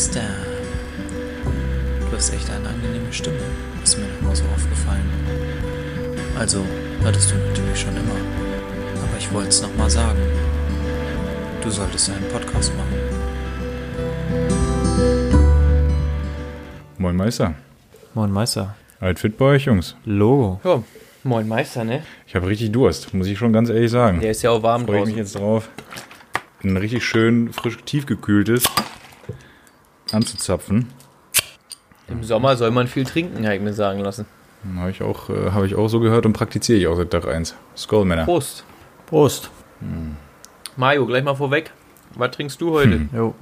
Meister. Du hast echt eine angenehme Stimme. Ist mir nochmal so aufgefallen. Also, hattest du natürlich schon immer. Aber ich wollte es nochmal sagen. Du solltest einen Podcast machen. Moin Meister. Moin Meister. Alt fit bei euch, Jungs? Logo. Ja, moin Meister, ne? Ich habe richtig Durst, muss ich schon ganz ehrlich sagen. Der ist ja auch warm Freue ich mich draußen. jetzt drauf, ein richtig schön frisch tiefgekühltes anzuzapfen. Im Sommer soll man viel trinken, habe ich mir sagen lassen. Habe ich, auch, äh, hab ich auch so gehört und praktiziere ich auch seit Tag 1. Skull, Männer. Prost. Prost. Mario, gleich mal vorweg. Was trinkst du heute? Hm. Jo.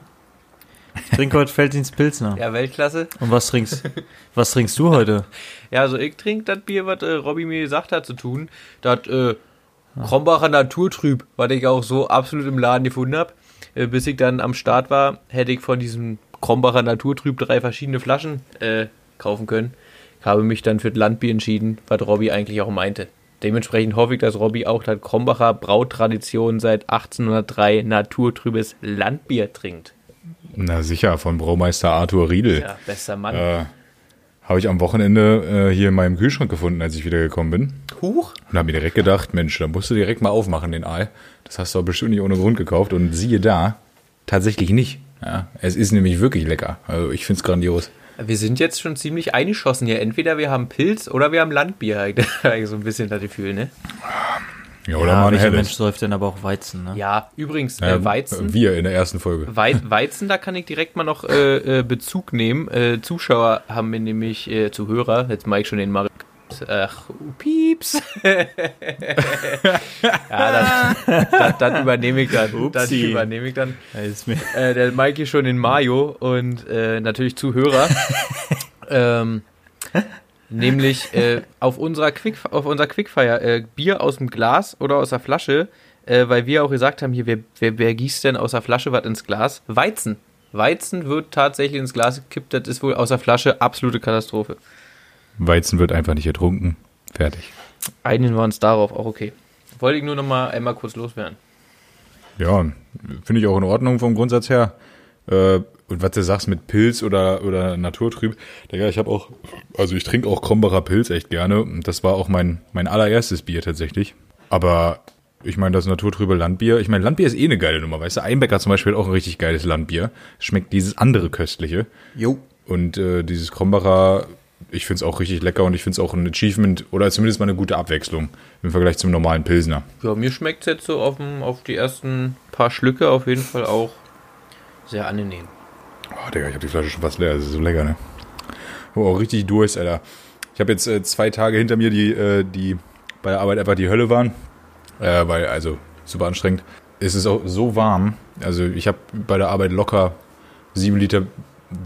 Ich trinke heute Feldins Pilsner. Ja, Weltklasse. Und was trinkst, was trinkst du heute? Ja, also ich trinke das Bier, was äh, Robby mir gesagt hat zu tun. Das äh, Krombacher Naturtrüb, was ich auch so absolut im Laden gefunden habe. Äh, bis ich dann am Start war, hätte ich von diesem Krombacher Naturtrüb drei verschiedene Flaschen äh, kaufen können. Ich habe mich dann für das Landbier entschieden, was Robby eigentlich auch meinte. Dementsprechend hoffe ich, dass Robby auch das Krombacher Brautradition seit 1803 naturtrübes Landbier trinkt. Na sicher, von Braumeister Arthur Riedel. Ja, bester Mann. Äh, habe ich am Wochenende äh, hier in meinem Kühlschrank gefunden, als ich wieder gekommen bin. Huch. Und habe mir direkt gedacht, Mensch, da musst du direkt mal aufmachen, den Aal. Das hast du doch bestimmt nicht ohne Grund gekauft. Und siehe da, tatsächlich nicht. Ja, es ist nämlich wirklich lecker. Also ich finde es grandios. Wir sind jetzt schon ziemlich eingeschossen hier. Entweder wir haben Pilz oder wir haben Landbier. So ein bisschen das Gefühl, ne? Ja, oder mal ein welcher Mensch säuft denn aber auch Weizen, ne? Ja, übrigens, Ja, äh, Weizen. Wir in der ersten Folge. Wei Weizen, da kann ich direkt mal noch äh, äh, Bezug nehmen. Äh, Zuschauer haben mir nämlich, äh, Zuhörer, jetzt mache ich schon den Mar Ach, Pieps. ja, das, das, das übernehme ich dann. Das Upsi. übernehme ich dann. Äh, der Mikey schon in Mayo und äh, natürlich Zuhörer. ähm, nämlich äh, auf unserer Quick, auf unserer Quickfire äh, Bier aus dem Glas oder aus der Flasche, äh, weil wir auch gesagt haben, hier, wer, wer, wer gießt denn aus der Flasche was ins Glas? Weizen. Weizen wird tatsächlich ins Glas gekippt, das ist wohl aus der Flasche absolute Katastrophe. Weizen wird einfach nicht ertrunken. Fertig. Einigen wir uns darauf, auch okay. Wollte ich nur noch mal einmal kurz loswerden. Ja, finde ich auch in Ordnung vom Grundsatz her. Äh, und was du sagst mit Pilz oder, oder Naturtrüb, Digga, ich habe auch, also ich trinke auch Krombacher Pilz echt gerne. Und das war auch mein, mein allererstes Bier tatsächlich. Aber ich meine, das naturtrübe Landbier, ich meine, Landbier ist eh eine geile Nummer, weißt du? Einbecker zum Beispiel hat auch ein richtig geiles Landbier. Schmeckt dieses andere köstliche. Jo. Und äh, dieses Krombacher, ich finde es auch richtig lecker und ich finde es auch ein Achievement oder zumindest mal eine gute Abwechslung im Vergleich zum normalen Pilsner. Ja, mir schmeckt es jetzt so auf, dem, auf die ersten paar Schlücke auf jeden Fall auch sehr angenehm. Oh, Digga, ich habe die Flasche schon fast leer. Das ist so lecker, ne? Oh, auch richtig Durst, Alter. Ich habe jetzt äh, zwei Tage hinter mir, die, äh, die bei der Arbeit einfach die Hölle waren. Äh, weil, also, super anstrengend. Es ist auch so warm. Also, ich habe bei der Arbeit locker sieben Liter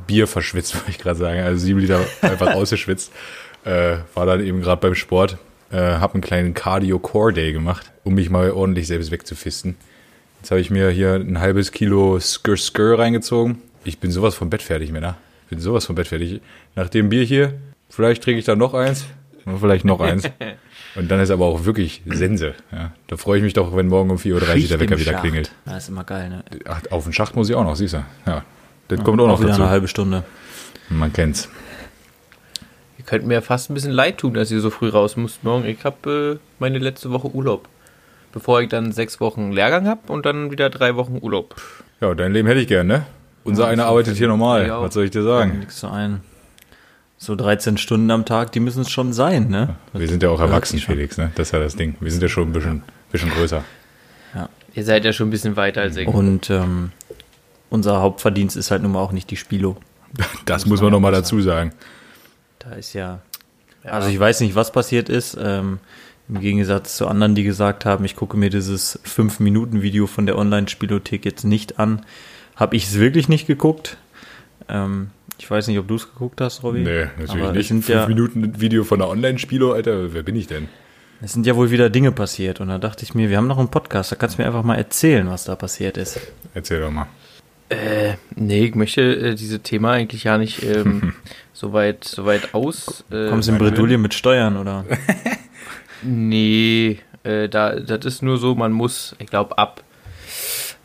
Bier verschwitzt, wollte ich gerade sagen. Also, sieben Liter einfach ausgeschwitzt. Äh, war dann eben gerade beim Sport. Äh, habe einen kleinen Cardio-Core-Day gemacht, um mich mal ordentlich selbst wegzufisten. Jetzt habe ich mir hier ein halbes Kilo Skr Skr reingezogen. Ich bin sowas vom Bett fertig, Männer. Bin sowas vom Bett fertig. Nach dem Bier hier, vielleicht trinke ich dann noch eins. Und vielleicht noch eins. Und dann ist aber auch wirklich Sense. Ja, da freue ich mich doch, wenn morgen um 4.30 Uhr der Wecker wieder klingelt. Das ist immer geil, ne? Ach, auf den Schacht muss ich auch noch, siehst du. Ja, das kommt auch noch wieder dazu. eine halbe Stunde. Man kennt's. Ihr könnt mir fast ein bisschen leid tun, dass ihr so früh raus müsst morgen. Ich habe äh, meine letzte Woche Urlaub. Bevor ich dann sechs Wochen Lehrgang habe und dann wieder drei Wochen Urlaub. Ja, dein Leben hätte ich gern, ne? Unser einer arbeitet hier normal. Ja. Was soll ich dir sagen? Nichts so ein. So 13 Stunden am Tag, die müssen es schon sein, ne? Wir sind ja auch erwachsen. Felix, ne? Das ist ja das Ding. Wir sind ja schon ein bisschen, bisschen größer. Ihr seid ja schon ein bisschen weiter als ich. Und ähm, unser Hauptverdienst ist halt nun mal auch nicht die Spilo. Das muss man noch mal dazu sagen. Da ist ja. Also ich weiß nicht, was passiert ist. Ähm, Im Gegensatz zu anderen, die gesagt haben, ich gucke mir dieses 5-Minuten-Video von der Online-Spielothek jetzt nicht an, habe ich es wirklich nicht geguckt. Ähm, ich weiß nicht, ob du es geguckt hast, Robby. Nee, natürlich Aber Es nicht. sind, Fünf ja, Minuten Video von der Online-Spielo, Alter, wer bin ich denn? es sind ja wohl wieder Dinge passiert. Und da dachte ich mir, wir haben noch einen Podcast, da kannst du mir einfach mal erzählen, was da passiert ist. Erzähl doch mal. Äh, nee, ich möchte äh, dieses Thema eigentlich ja nicht ähm, so weit, so weit aus. Äh, Kommst du in Bredouille mit Steuern, oder? Nee, äh, da, das ist nur so, man muss, ich glaube, ab,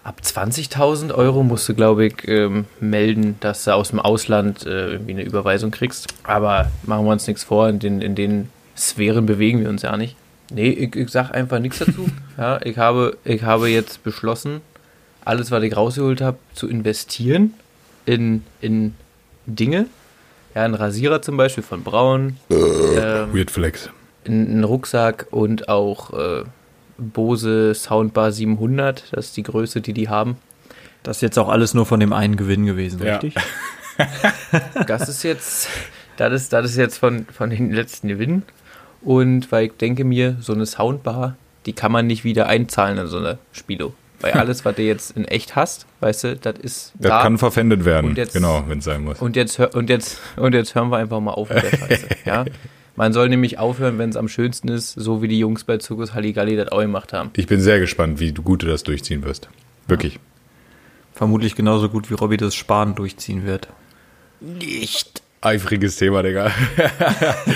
ab 20.000 Euro musst du, glaube ich, ähm, melden, dass du aus dem Ausland äh, irgendwie eine Überweisung kriegst. Aber machen wir uns nichts vor, in den, in den Sphären bewegen wir uns ja nicht. Nee, ich, ich sag einfach nichts dazu. ja, ich, habe, ich habe jetzt beschlossen, alles, was ich rausgeholt habe, zu investieren in, in Dinge. Ja, ein Rasierer zum Beispiel von Braun. ähm, Weird Flex. einen Rucksack und auch äh, Bose Soundbar 700. Das ist die Größe, die die haben. Das ist jetzt auch alles nur von dem einen Gewinn gewesen, Ja. richtig? Das ist jetzt, das ist, das ist jetzt von, von den letzten Gewinnen. Und weil ich denke mir, so eine Soundbar, die kann man nicht wieder einzahlen in so eine Spielo. Weil alles, was du jetzt in echt hast, weißt du, das ist Das da. kann verpfändet werden. Jetzt- genau, wenn es sein muss. Und jetzt, und, jetzt, und jetzt hören wir einfach mal auf mit der Scheiße. ja? Man soll nämlich aufhören, wenn es am schönsten ist, so wie die Jungs bei Zirkus Halligalli das auch gemacht haben. Ich bin sehr gespannt, wie du gut du das durchziehen wirst. Wirklich. Vermutlich genauso gut wie Robby das Sparen durchziehen wird. Eifriges Thema, Digga.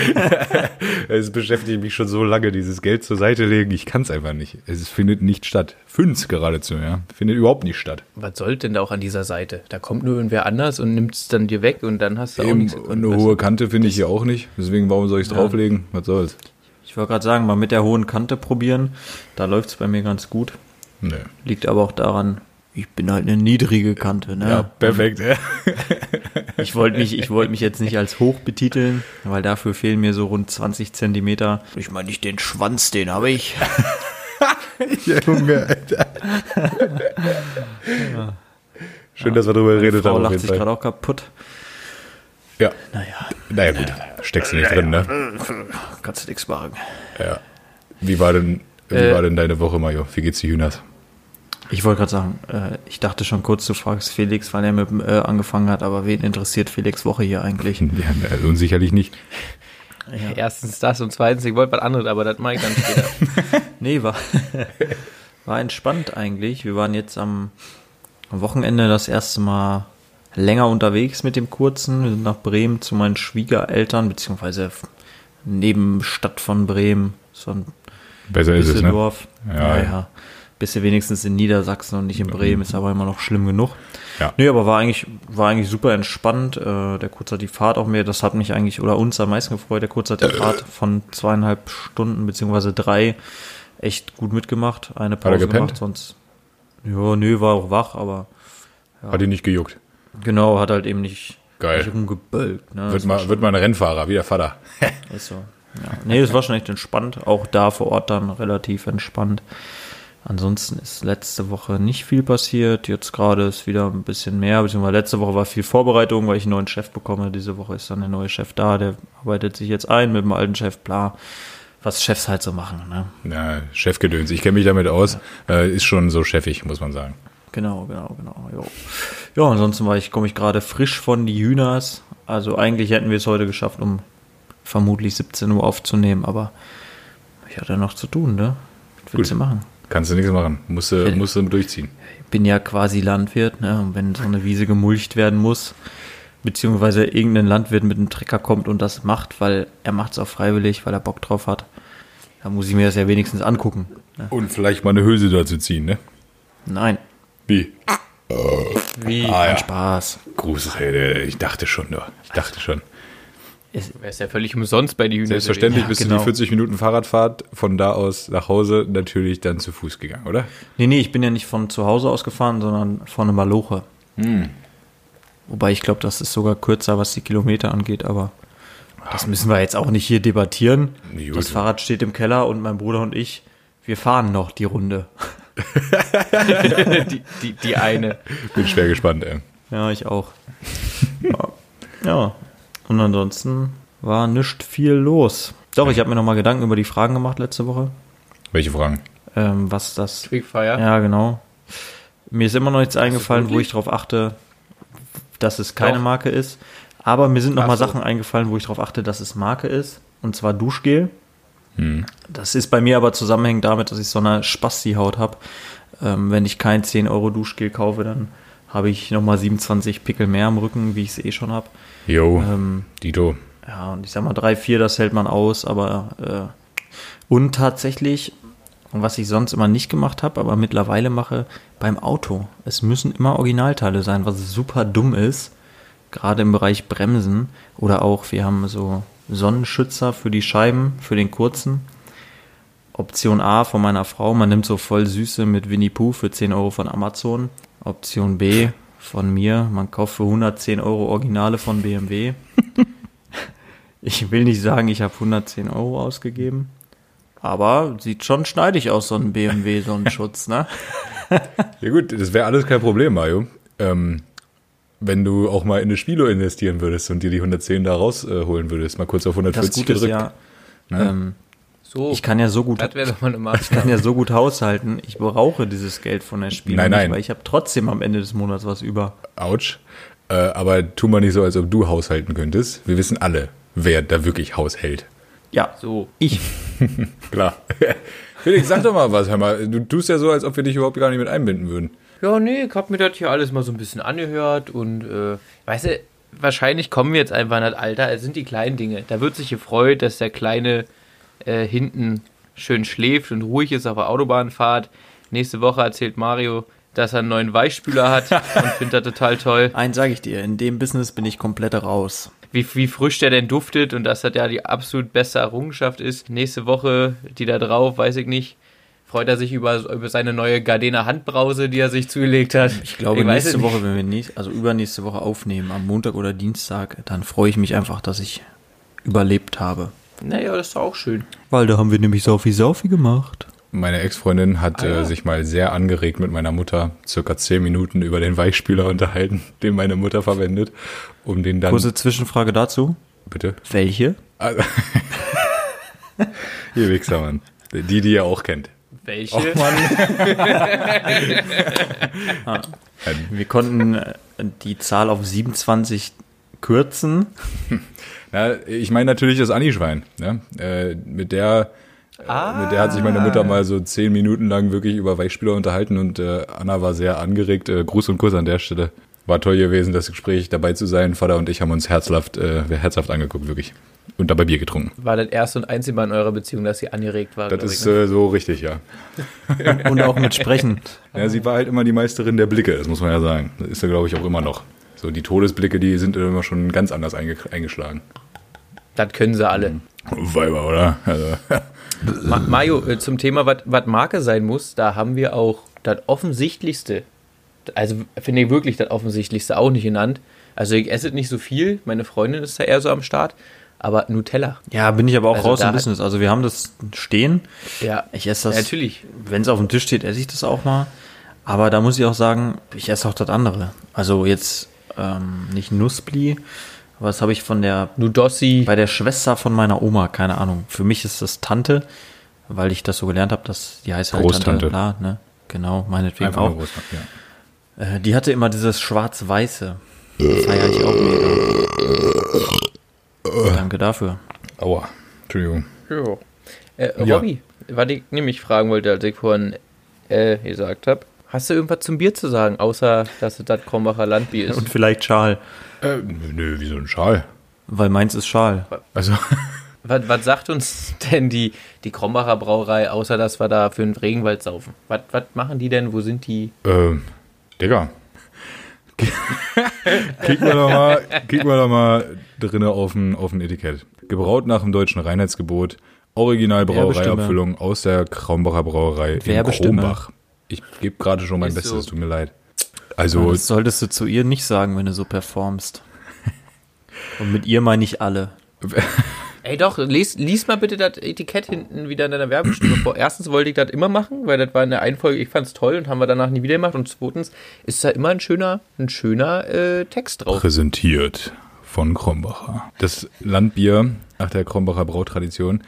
es beschäftigt mich schon so lange, dieses Geld zur Seite legen. Ich kann es einfach nicht. Es findet nicht statt. Fünf geradezu, ja. Findet überhaupt nicht statt. Was soll denn da auch an dieser Seite? Da kommt nur irgendwer anders und nimmt es dann dir weg und dann hast du auch Eben, nichts. eine hohe Kante finde ich hier auch nicht. Deswegen, warum soll ich es drauflegen? Was soll's? Ich wollte gerade sagen, mal mit der hohen Kante probieren. Da läuft es bei mir ganz gut. Nö. Liegt aber auch daran, ich bin halt eine niedrige Kante. Ne? Ja, perfekt. Ja. Ich wollte mich, ich wollte mich jetzt nicht als hoch betiteln, weil dafür fehlen mir so rund 20 Zentimeter. Ich meine nicht den Schwanz, den habe ich. Junge, Alter. Schön, dass wir darüber geredet Frau haben. Auf lacht sich gerade auch kaputt. Ja, Naja, naja, gut. Steckst du nicht drin, ne? kannst du nichts machen. Ja. Wie war denn, wie Äh. war denn deine Woche, Mario? Wie geht's die Hühners? Ich wollte gerade sagen, äh, ich dachte schon kurz, du fragst Felix, weil er mit dem äh, angefangen hat, aber wen interessiert Felix Woche hier eigentlich? Ja, also unsicherlich nicht. Erstens das und zweitens, ich wollte was anderes, aber das mache ich dann später. Nee, war, war entspannt eigentlich. Wir waren jetzt am, am Wochenende das erste Mal länger unterwegs mit dem Kurzen. Wir sind nach Bremen zu meinen Schwiegereltern, beziehungsweise Nebenstadt von Bremen, so ein Besser ist es, ne? Düsseldorf. Ja, Ja, ja. Ja. Bist du wenigstens in Niedersachsen und nicht in Bremen, ist aber immer noch schlimm genug. Ja. Nee, aber war eigentlich, war eigentlich super entspannt. Äh, der Kurz hat die Fahrt auch mehr, das hat mich eigentlich, oder uns am meisten gefreut. Der Kurz hat die Fahrt von zweieinhalb Stunden beziehungsweise drei echt gut mitgemacht. Eine Pause gemacht, sonst. Ja, nö, war auch wach, aber Hat ihn nicht gejuckt. genau, hat halt eben nicht, Geil. nicht rumgebölkt. Ne? Wird mal, wird mal ein Rennfahrer, wie der Vater. Ist so. Ja. Nee, es war schon echt entspannt. Auch da vor Ort dann relativ entspannt. Ansonsten ist letzte Woche nicht viel passiert. Jetzt gerade ist wieder ein bisschen mehr, beziehungsweise letzte Woche war viel Vorbereitung, weil ich einen neuen Chef bekomme. Diese Woche ist dann der neue Chef da, der arbeitet sich jetzt ein mit dem alten Chef, bla. Was Chefs halt so machen, ne? Ja, Chefgedöns. Ich kenne mich damit aus. Äh, ist schon so chefig, muss man sagen. Genau, genau, genau. Jo. Ja, ansonsten war ich, komme ich gerade frisch von die Hühners. Also eigentlich hätten wir es heute geschafft, um vermutlich 17 Uhr aufzunehmen, aber ich hatte noch zu tun, ne? Was willst du machen? Kannst du nichts machen. Musst du, musst du durchziehen. Ich bin ja quasi Landwirt, ne? Und wenn so eine Wiese gemulcht werden muss, beziehungsweise irgendein Landwirt mit einem Trecker kommt und das macht, weil er macht es auch freiwillig, weil er Bock drauf hat, dann muss ich mir das ja wenigstens angucken. Ne? Und vielleicht mal eine Hülse dazu ziehen, ne? Nein, Wie? Wie? Ah ja. Spaß. Gruß, ich dachte schon nur. Ich dachte schon. Wäre es ja völlig umsonst bei die Hühner. Selbstverständlich Ja, bist du genau. die 40 Minuten Fahrradfahrt von da aus nach Hause natürlich dann zu Fuß gegangen, oder? Nee, nee, ich bin ja nicht von zu Hause aus gefahren, sondern von einer Maloche. Wobei ich glaube, das ist sogar kürzer, was die Kilometer angeht, aber das müssen wir jetzt auch nicht hier debattieren. Gut. Das Fahrrad steht im Keller und mein Bruder und ich, wir fahren noch die Runde. die, die, die eine. Bin schwer gespannt, ey. Ja, ich auch. ja. ja. Und ansonsten war nicht viel los. Doch, ich habe mir nochmal Gedanken über die Fragen gemacht letzte Woche. Welche Fragen? Ähm, was das. Quickfire. Ja, genau. Mir ist immer noch nichts eingefallen, wo ich darauf achte, dass es keine Doch. Marke ist. Aber mir sind noch Ach mal so. Sachen eingefallen, wo ich darauf achte, dass es Marke ist. Und zwar Duschgel. Hm. Das ist bei mir aber zusammenhängend damit, dass ich so eine Spasti-Haut habe. Ähm, wenn ich kein 10 Euro Duschgel kaufe, dann habe ich nochmal 27 Pickel mehr am Rücken, wie ich es eh schon habe. Jo, Ähm, Dito. ja, und ich sag mal, drei, vier, das hält man aus, aber äh, und tatsächlich was ich sonst immer nicht gemacht habe, aber mittlerweile mache beim Auto. Es müssen immer Originalteile sein, was super dumm ist. Gerade im Bereich Bremsen oder auch, wir haben so Sonnenschützer für die Scheiben, für den kurzen. Option A von meiner Frau, man nimmt so voll Süße mit Winnie Pooh für 10 Euro von Amazon. Option B von mir, man kauft für 110 Euro Originale von BMW. ich will nicht sagen, ich habe 110 Euro ausgegeben, aber sieht schon schneidig aus, so ein BMW-Sonnenschutz, ne? Ja gut, das wäre alles kein Problem, Mario. Ähm, wenn du auch mal in eine Spielo investieren würdest und dir die 110 da rausholen würdest, mal kurz auf Das 140 Gute ist gedrückt. ja, ne? ähm, So, ich kann ja so gut das wäre doch mal eine Ich kann ja so gut haushalten. Ich brauche dieses Geld von der Spiel Nein, nicht, nein. weil ich habe trotzdem am Ende des Monats was über. Autsch. Äh, aber tu mal nicht so, als ob du haushalten könntest. Wir wissen alle, wer da wirklich haushält. Ja, So, ich. Klar. Felix, sag doch mal was, hör mal. Du tust ja so, als ob wir dich überhaupt gar nicht mit einbinden würden. Ja, nee, ich hab mir das hier alles mal so ein bisschen angehört und, äh, weißt du, wahrscheinlich kommen wir jetzt einfach in das Alter, es sind die kleinen Dinge. Da wird sich gefreut, dass der Kleine äh, hinten schön schläft und ruhig ist auf der Autobahnfahrt. Nächste Woche erzählt Mario, dass er einen neuen Weichspüler hat und findet das total toll. Eins sage ich dir, in dem Business bin ich komplett raus. Wie, wie frisch der denn duftet und dass das ja die absolut beste Errungenschaft ist. Nächste Woche, die da drauf, weiß ich nicht, freut er sich über, über seine neue Gardena Handbrause, die er sich zugelegt hat. Ich glaube, es nächste nicht. Woche, wenn wir nächst, also übernächste Woche aufnehmen, am Montag oder Dienstag, dann freue ich mich einfach, dass ich überlebt habe. Naja, das ist doch auch schön. Weil da haben wir nämlich Saufi Saufi gemacht. Meine Ex-Freundin hat Ah, ja. äh, sich mal sehr angeregt mit meiner Mutter circa 10 Minuten über den Weichspüler unterhalten, den meine Mutter verwendet, um den dann... Kurze Zwischenfrage dazu. Bitte? Welche? Also, Ihr Wichser, Mann. Die, die ihr auch kennt. Welche? Och, Mann. Wir konnten äh, die Zahl auf 27 kürzen. Na, ich meine natürlich das Anni-Schwein. Ne? Äh, mit der... äh, Mit der hat sich meine Mutter mal so zehn Minuten lang wirklich über Weichspüler unterhalten und äh, Anna war sehr angeregt. Äh, Gruß und Kuss an der Stelle. War toll gewesen, das Gespräch dabei zu sein. Vater und ich haben uns herzhaft, äh, herzhaft angeguckt, wirklich. Und dabei Bier getrunken. War das erste und einzige Mal in eurer Beziehung, dass sie angeregt war? Das ist ich, ne? äh, so richtig, ja. Und auch mit Sprechen. ja. Sie war halt immer die Meisterin der Blicke, das muss man ja sagen. Das ist ja, glaube ich, auch immer noch. So die Todesblicke, die sind immer schon ganz anders einge eingeschlagen. Das können sie alle. Weiber, oder? Also, Ma Mario, äh, zum Thema, was Marke sein muss, da haben wir auch das Offensichtlichste, also finde ich wirklich das Offensichtlichste auch nicht genannt. Also ich esse nicht so viel, meine Freundin ist da eher so am Start, aber Nutella. Ja, bin ich aber auch Also raus im Business. Also wir haben das stehen. Ja, Ich esse das. Ja, natürlich. Wenn es auf dem Tisch steht, esse ich das auch mal. Aber da muss ich auch sagen, ich esse auch das andere. Also jetzt ähm, nicht Nussbli, aber das habe ich von der Nudossi. bei der Schwester von meiner Oma, keine Ahnung. Für mich ist das Tante, weil ich das so gelernt habe, dass die heißt halt Großtante. Tante. La, ne? Genau, meinetwegen einfach auch. ja. Äh, die hatte immer dieses schwarz-weiße. Feiere ich auch mega. Danke dafür. Aua, Entschuldigung. Ja. Äh, Ja. Robby, was ich nämlich fragen wollte, als ich vorhin äh, gesagt habe, hast du irgendwas zum Bier zu sagen, außer dass es das Krombacher Landbier ist? Und vielleicht Schal, Äh, nö, wie so ein Schal. weil meins ist Schal. Also, Was, was sagt uns denn die, die Krombacher Brauerei, außer dass wir da für den Regenwald saufen? Was, was machen die denn? Wo sind die? ähm, Digga. kicken wir doch mal, kicken wir doch mal drinne auf ein, auf ein Etikett. Gebraut nach dem deutschen Reinheitsgebot. Original Brauereiabfüllung aus der Kraumbacher Brauerei in Werbestimme. Ich gebe gerade schon mein Ist Bestes, so. tut mir leid. Also, Das solltest du zu ihr nicht sagen, wenn du so performst. Und mit ihr meine ich alle. Ey doch, lies, lies mal bitte das Etikett hinten wieder in deiner Werbestimme vor. Erstens wollte ich das immer machen, weil das war in der einen Folge, ich fand es toll und haben wir danach nie wieder gemacht. Und zweitens ist da immer ein schöner, ein schöner äh, Text drauf. präsentiert von Krombacher. Das Landbier nach der Krombacher Brautradition.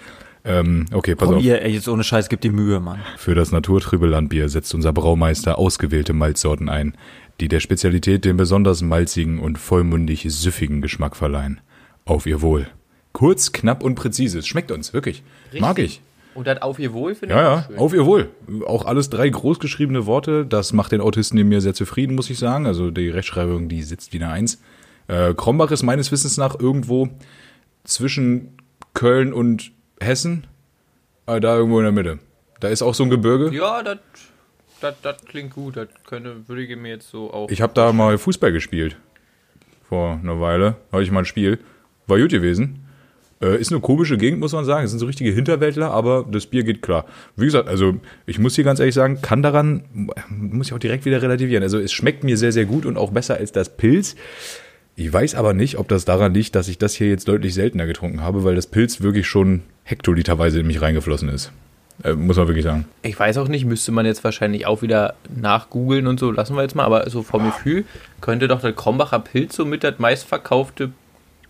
Ähm, okay, pass Komm auf. ihr, ey, jetzt ohne Scheiß, gib die Mühe, Mann. Für das naturtrübe Landbier setzt unser Braumeister ausgewählte Malzsorten ein, die der Spezialität den besonders malzigen und vollmundig süffigen Geschmack verleihen. Auf ihr Wohl. Kurz, knapp und präzise. Es schmeckt uns, wirklich. Mag ich. Und das auf ihr Wohl finde Ja, ich ja, auch schön. auf ihr Wohl. Auch alles drei großgeschriebene Worte. Das macht den Autisten in mir sehr zufrieden, muss ich sagen. Also die Rechtschreibung, die sitzt wie eine Eins. Äh, Krombach ist meines Wissens nach irgendwo zwischen Köln und Hessen. Äh, da irgendwo in der Mitte. Da ist auch so ein Gebirge. Ja, das das, das klingt gut. Das könnte, würde ich mir jetzt so auch. Ich habe da mal Fußball gespielt. Vor einer Weile. Habe ich mal ein Spiel. War gut gewesen. Äh, ist eine komische Gegend, muss man sagen. Es sind so richtige Hinterwäldler, aber das Bier geht klar. Wie gesagt, also ich muss hier ganz ehrlich sagen, kann daran, muss ich auch direkt wieder relativieren. Also es schmeckt mir sehr, sehr gut und auch besser als das Pilz. Ich weiß aber nicht, ob das daran liegt, dass ich das hier jetzt deutlich seltener getrunken habe, weil das Pilz wirklich schon hektoliterweise in mich reingeflossen ist. Äh, muss man wirklich sagen. Ich weiß auch nicht, müsste man jetzt wahrscheinlich auch wieder nachgoogeln und so, lassen wir jetzt mal, aber so vom Gefühl könnte doch der Krombacher Pilz somit das meistverkaufte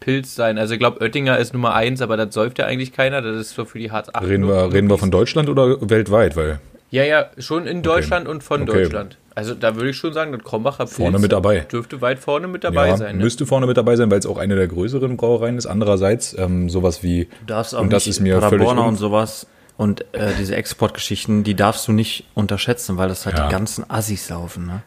Pilz sein. Also ich glaube, Oettinger ist Nummer eins, aber das säuft ja eigentlich keiner, das ist so für die Hartz 8. Reden wir, reden wir von Deutschland oder weltweit? Weil ja, ja, schon in Deutschland und von Okay. Deutschland. Also da würde ich schon sagen, das Krombacher Pilz Vorne mit dabei. dürfte weit vorne mit dabei ja, sein. Ne? müsste vorne mit dabei sein, weil es auch eine der größeren Brauereien ist. Andererseits ähm, sowas wie und das ist mir völlig Paderborner un- und sowas und äh, diese Exportgeschichten, die darfst du nicht unterschätzen, weil das halt Ja. die ganzen Assis laufen. Ne?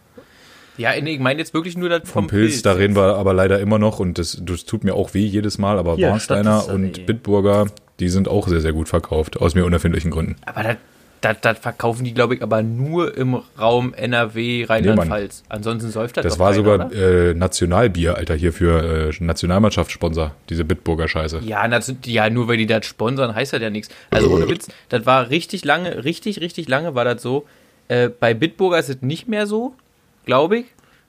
Ja, nee, ich meine jetzt wirklich nur das vom vom Pilz, da reden wir aber leider immer noch und das, das tut mir auch weh jedes Mal, aber Hier, Statista.de. und Bitburger, die sind auch sehr, sehr gut verkauft, aus mir unerfindlichen Gründen. Aber das, das, das verkaufen die, glaube ich, aber nur im Raum NRW, Rheinland-Pfalz. Ansonsten säuft das Das war keiner, sogar äh, Nationalbier, Alter, hier für äh, Nationalmannschaftssponsor, diese Bitburger Scheiße. Ja, das, ja, nur weil die das sponsern, heißt das ja nichts. Also ohne Witz, das war richtig lange, richtig, richtig lange war das so. Äh, bei Bitburger ist es nicht mehr so, glaube ich.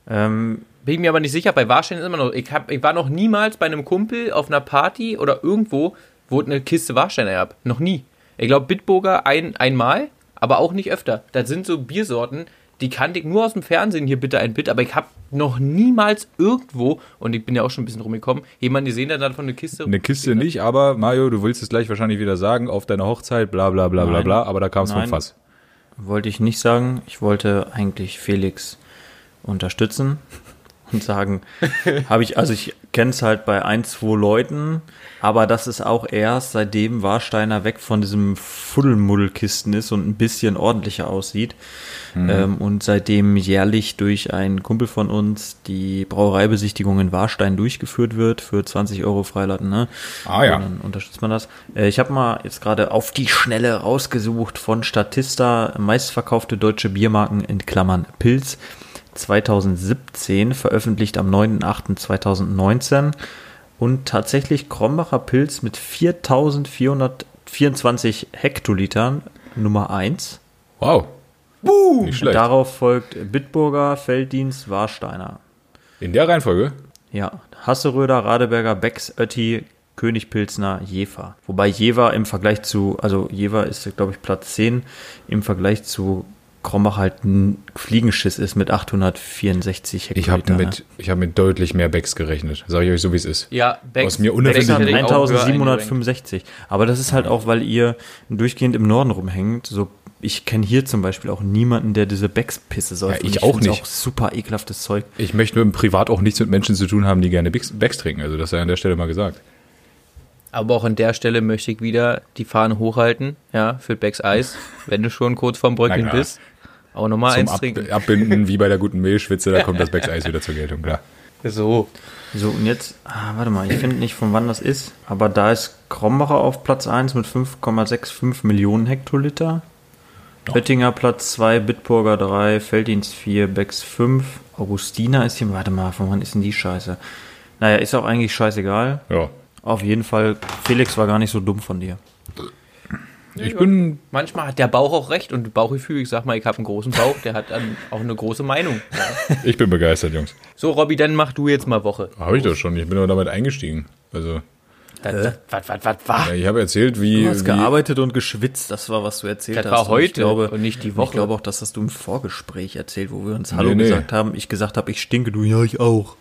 Ähm, Bin ich mir aber nicht sicher. Bei Warstein ist immer noch. Ich, hab, ich war noch niemals bei einem Kumpel auf einer Party oder irgendwo, wo es eine Kiste Warsteiner gab. Noch nie. Ich glaube, Bitburger ein, einmal, aber auch nicht öfter. Das sind so Biersorten, die kannte ich nur aus dem Fernsehen, hier bitte ein Bit, aber ich habe noch niemals irgendwo, und ich bin ja auch schon ein bisschen rumgekommen, jemanden gesehen, der dann von einer Kiste. Eine Kiste nicht, aber Mario, du willst es gleich wahrscheinlich wieder sagen, auf deiner Hochzeit, bla bla bla bla Nein. bla, aber da kam es vom. Fass. wollte ich nicht sagen. Ich wollte eigentlich Felix unterstützen und sagen, habe ich, also ich kenne es halt bei ein, zwei Leuten, aber das ist auch erst seitdem Warsteiner weg von diesem Fuddelmuddelkisten ist und ein bisschen ordentlicher aussieht. Ähm, und seitdem jährlich durch einen Kumpel von uns die Brauereibesichtigung in Warstein durchgeführt wird für 20 Euro Freiladen. Ne? Ah, ja. Und dann unterstützt man das. Äh, ich habe mal jetzt gerade auf die Schnelle rausgesucht von Statista meistverkaufte deutsche Biermarken in Klammern Pilz 2017, veröffentlicht am 9.8.2019 und tatsächlich Krombacher Pilz mit 4424 Hektolitern Nummer 1. Wow. Nicht schlecht. Darauf folgt Bitburger, Felddienst, Warsteiner. In der Reihenfolge? Ja, Hasseröder, Radeberger, Becks, Ötti, Königpilzner, Jever. Wobei Jever im Vergleich zu, also Jever ist, glaube ich, Platz 10, im Vergleich zu Krombach halt ein Fliegenschiss ist mit 864 Ich habe Hektoliter. mit, ich hab mit deutlich mehr Becks gerechnet. Sag ich euch so, wie es ist. Ja, Becks, Aus mir Ne? Becks hätte hat ich auch höher 1765. Aber das ist halt auch, weil ihr durchgehend im Norden rumhängt. So, ich kenne hier zum Beispiel auch niemanden, der diese Becks-Pisse säuft. Ja, Und ich auch nicht. auch super ekelhaftes Zeug. Ich möchte nur privat auch nichts mit Menschen zu tun haben, die gerne Becks, Becks trinken. Also das sei an der Stelle mal gesagt. Aber auch an der Stelle möchte ich wieder die Fahne hochhalten, ja, für Becks Eis, wenn du schon kurz vorm Bröckeln bist. Auch nochmal eins Ab trinken. Abbinden, wie bei der guten Mehlschwitze, da kommt das Becks Eis wieder zur Geltung, klar. So. So, und jetzt, ah, warte mal, ich finde nicht, von wann das ist, aber da ist Krombacher auf Platz 1 mit 5,65 Millionen Hektoliter. Oettinger Platz 2, Bitburger 3, Felddienst 4, Becks 5, Augustina ist hier, warte mal, von wann ist denn die Scheiße? Naja, ist auch eigentlich scheißegal. Ja. Auf jeden Fall, Felix war gar nicht so dumm von dir. Ich bin, Manchmal hat der Bauch auch recht und Bauchgefühl, ich sag mal, ich habe einen großen Bauch, der hat dann auch eine große Meinung. Ja. ich bin begeistert, Jungs. So, Robby, dann mach du jetzt mal Woche. Habe ich doch schon. Ich bin aber damit eingestiegen. Also, Was, was, was, was? ja, ich habe erzählt, wie, Du hast wie gearbeitet und geschwitzt, das war, was du erzählt Das hast. war Und ich heute glaube, und nicht die und Woche. Ich glaube auch, das hast du im Vorgespräch erzählt, wo wir uns Hallo Nee, nee. gesagt haben. Ich gesagt habe, ich stinke, du, ja, ich auch.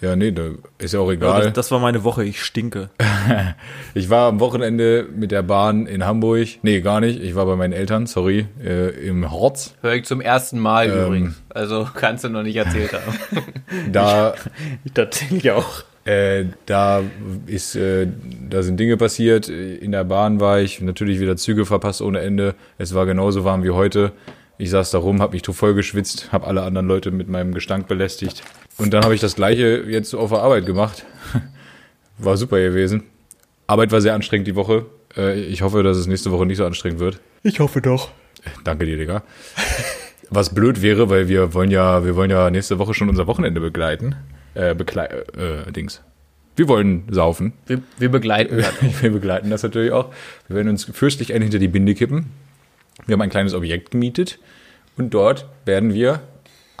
Ja, nee, da ist ja auch Ja, egal. das, das war meine Woche, ich stinke. Ich war am Wochenende mit der Bahn in Hamburg. Nee, gar nicht. Ich war bei meinen Eltern, sorry, äh, im Horz. Hör ich zum ersten Mal Ähm. übrigens. Also kannst du noch nicht erzählt haben. Da, Tatsächlich auch. äh, da ist, äh, da sind Dinge passiert. In der Bahn war ich natürlich wieder Züge verpasst ohne Ende. Es war genauso warm wie heute. Ich saß da rum, habe mich voll geschwitzt, habe alle anderen Leute mit meinem Gestank belästigt. Und dann habe ich das gleiche jetzt auf der Arbeit gemacht. War super gewesen. Arbeit war sehr anstrengend die Woche. Äh, Ich hoffe, dass es nächste Woche nicht so anstrengend wird. Ich hoffe doch. Danke dir, Digga. Was blöd wäre, weil wir wollen ja, wir wollen ja nächste Woche schon unser Wochenende begleiten. Äh, beklei äh, Dings. Wir wollen saufen. Wir, wir begleiten das. Wir begleiten das natürlich auch. Wir werden uns fürstlich ein hinter die Binde kippen. Wir haben ein kleines Objekt gemietet und dort werden wir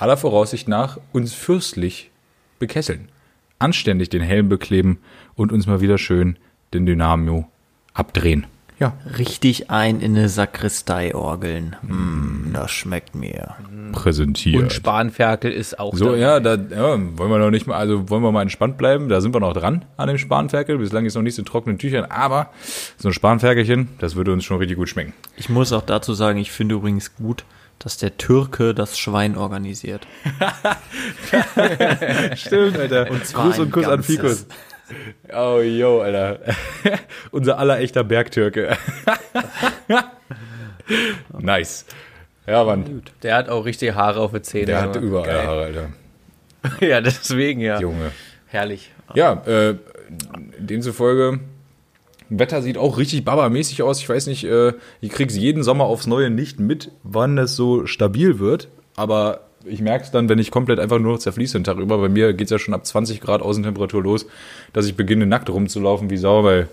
aller Voraussicht nach uns fürstlich bekesseln. Anständig den Helm bekleben und uns mal wieder schön den Dynamo abdrehen. Ja, Richtig ein in eine Sakristei orgeln. Mm, das schmeckt mir. präsentiert. Und Spanferkel ist auch So, dabei. ja, da ja, wollen wir noch nicht mal, also wollen wir mal entspannt bleiben. Da sind wir noch dran an dem Spanferkel. Bislang ist noch nichts in trockenen Tüchern, aber so ein Spanferkelchen, das würde uns schon richtig gut schmecken. Ich muss auch dazu sagen, ich finde übrigens gut, dass der Türke das Schwein organisiert. Stimmt, Alter. Und zwar ein ganzes. Oh, yo, Alter. Unser aller echter Bergtürke. nice. Ja, Mann. Der hat auch richtige Haare auf den Zähnen. Der hat überall geil. Haare, Alter. Ja, deswegen, ja. Junge. Herrlich. Ja, äh, demzufolge, Wetter sieht auch richtig babamäßig aus. Ich weiß nicht, äh, ich krieg's jeden Sommer aufs Neue nicht mit, wann es so stabil wird. Aber ich merke es dann, wenn ich komplett einfach nur noch zerfließe den Tag über. Bei mir geht's ja schon ab 20 Grad Außentemperatur los, dass ich beginne nackt rumzulaufen wie Sau, weil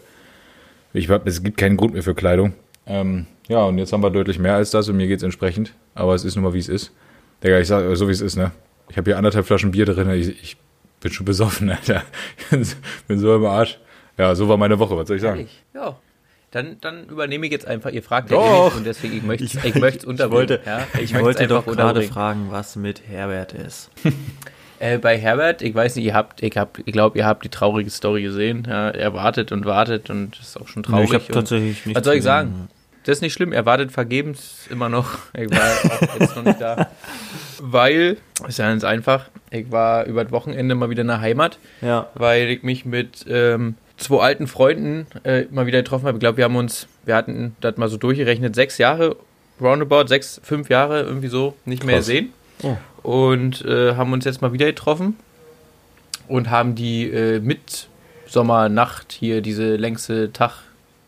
ich es gibt keinen Grund mehr für Kleidung. Ähm, ja, und jetzt haben wir deutlich mehr als das und mir geht's entsprechend. Aber es ist nun mal, wie es ist. Digga, ich sag so, wie es ist, ne? Ich habe hier anderthalb Flaschen Bier drin. Ich, ich bin schon besoffen, Alter. Ich bin so im Arsch. Ja, so war meine Woche, was soll ich sagen? Ja. Dann, dann übernehme ich jetzt einfach, ihr fragt ja eh nicht und deswegen, ich möchte es ich möcht's unterbringen. wollte, ja, ich möcht's wollte doch gerade fragen, was mit Herbert ist. Äh, bei Herbert, ich weiß nicht, ihr habt, ich hab, ich glaube, ihr habt die traurige Story gesehen. Ja, er wartet und wartet und ist auch schon traurig. ich habe tatsächlich nicht. Was soll ich sagen? Das ist nicht schlimm, er wartet vergebens immer noch. Ich war auch jetzt noch nicht da. Weil, ist ja ganz einfach, ich war über das Wochenende mal wieder in der Heimat, Ja, weil ich mich mit ähm, zwei alten Freunden äh, mal wieder getroffen habe. Ich glaube, wir haben uns, wir hatten das mal so durchgerechnet, sechs Jahre, roundabout, sechs, fünf Jahre irgendwie so nicht mehr Krass. gesehen. Oh. Und äh, haben uns jetzt mal wieder getroffen und haben die äh, Mitsommernacht hier, diese längste Tag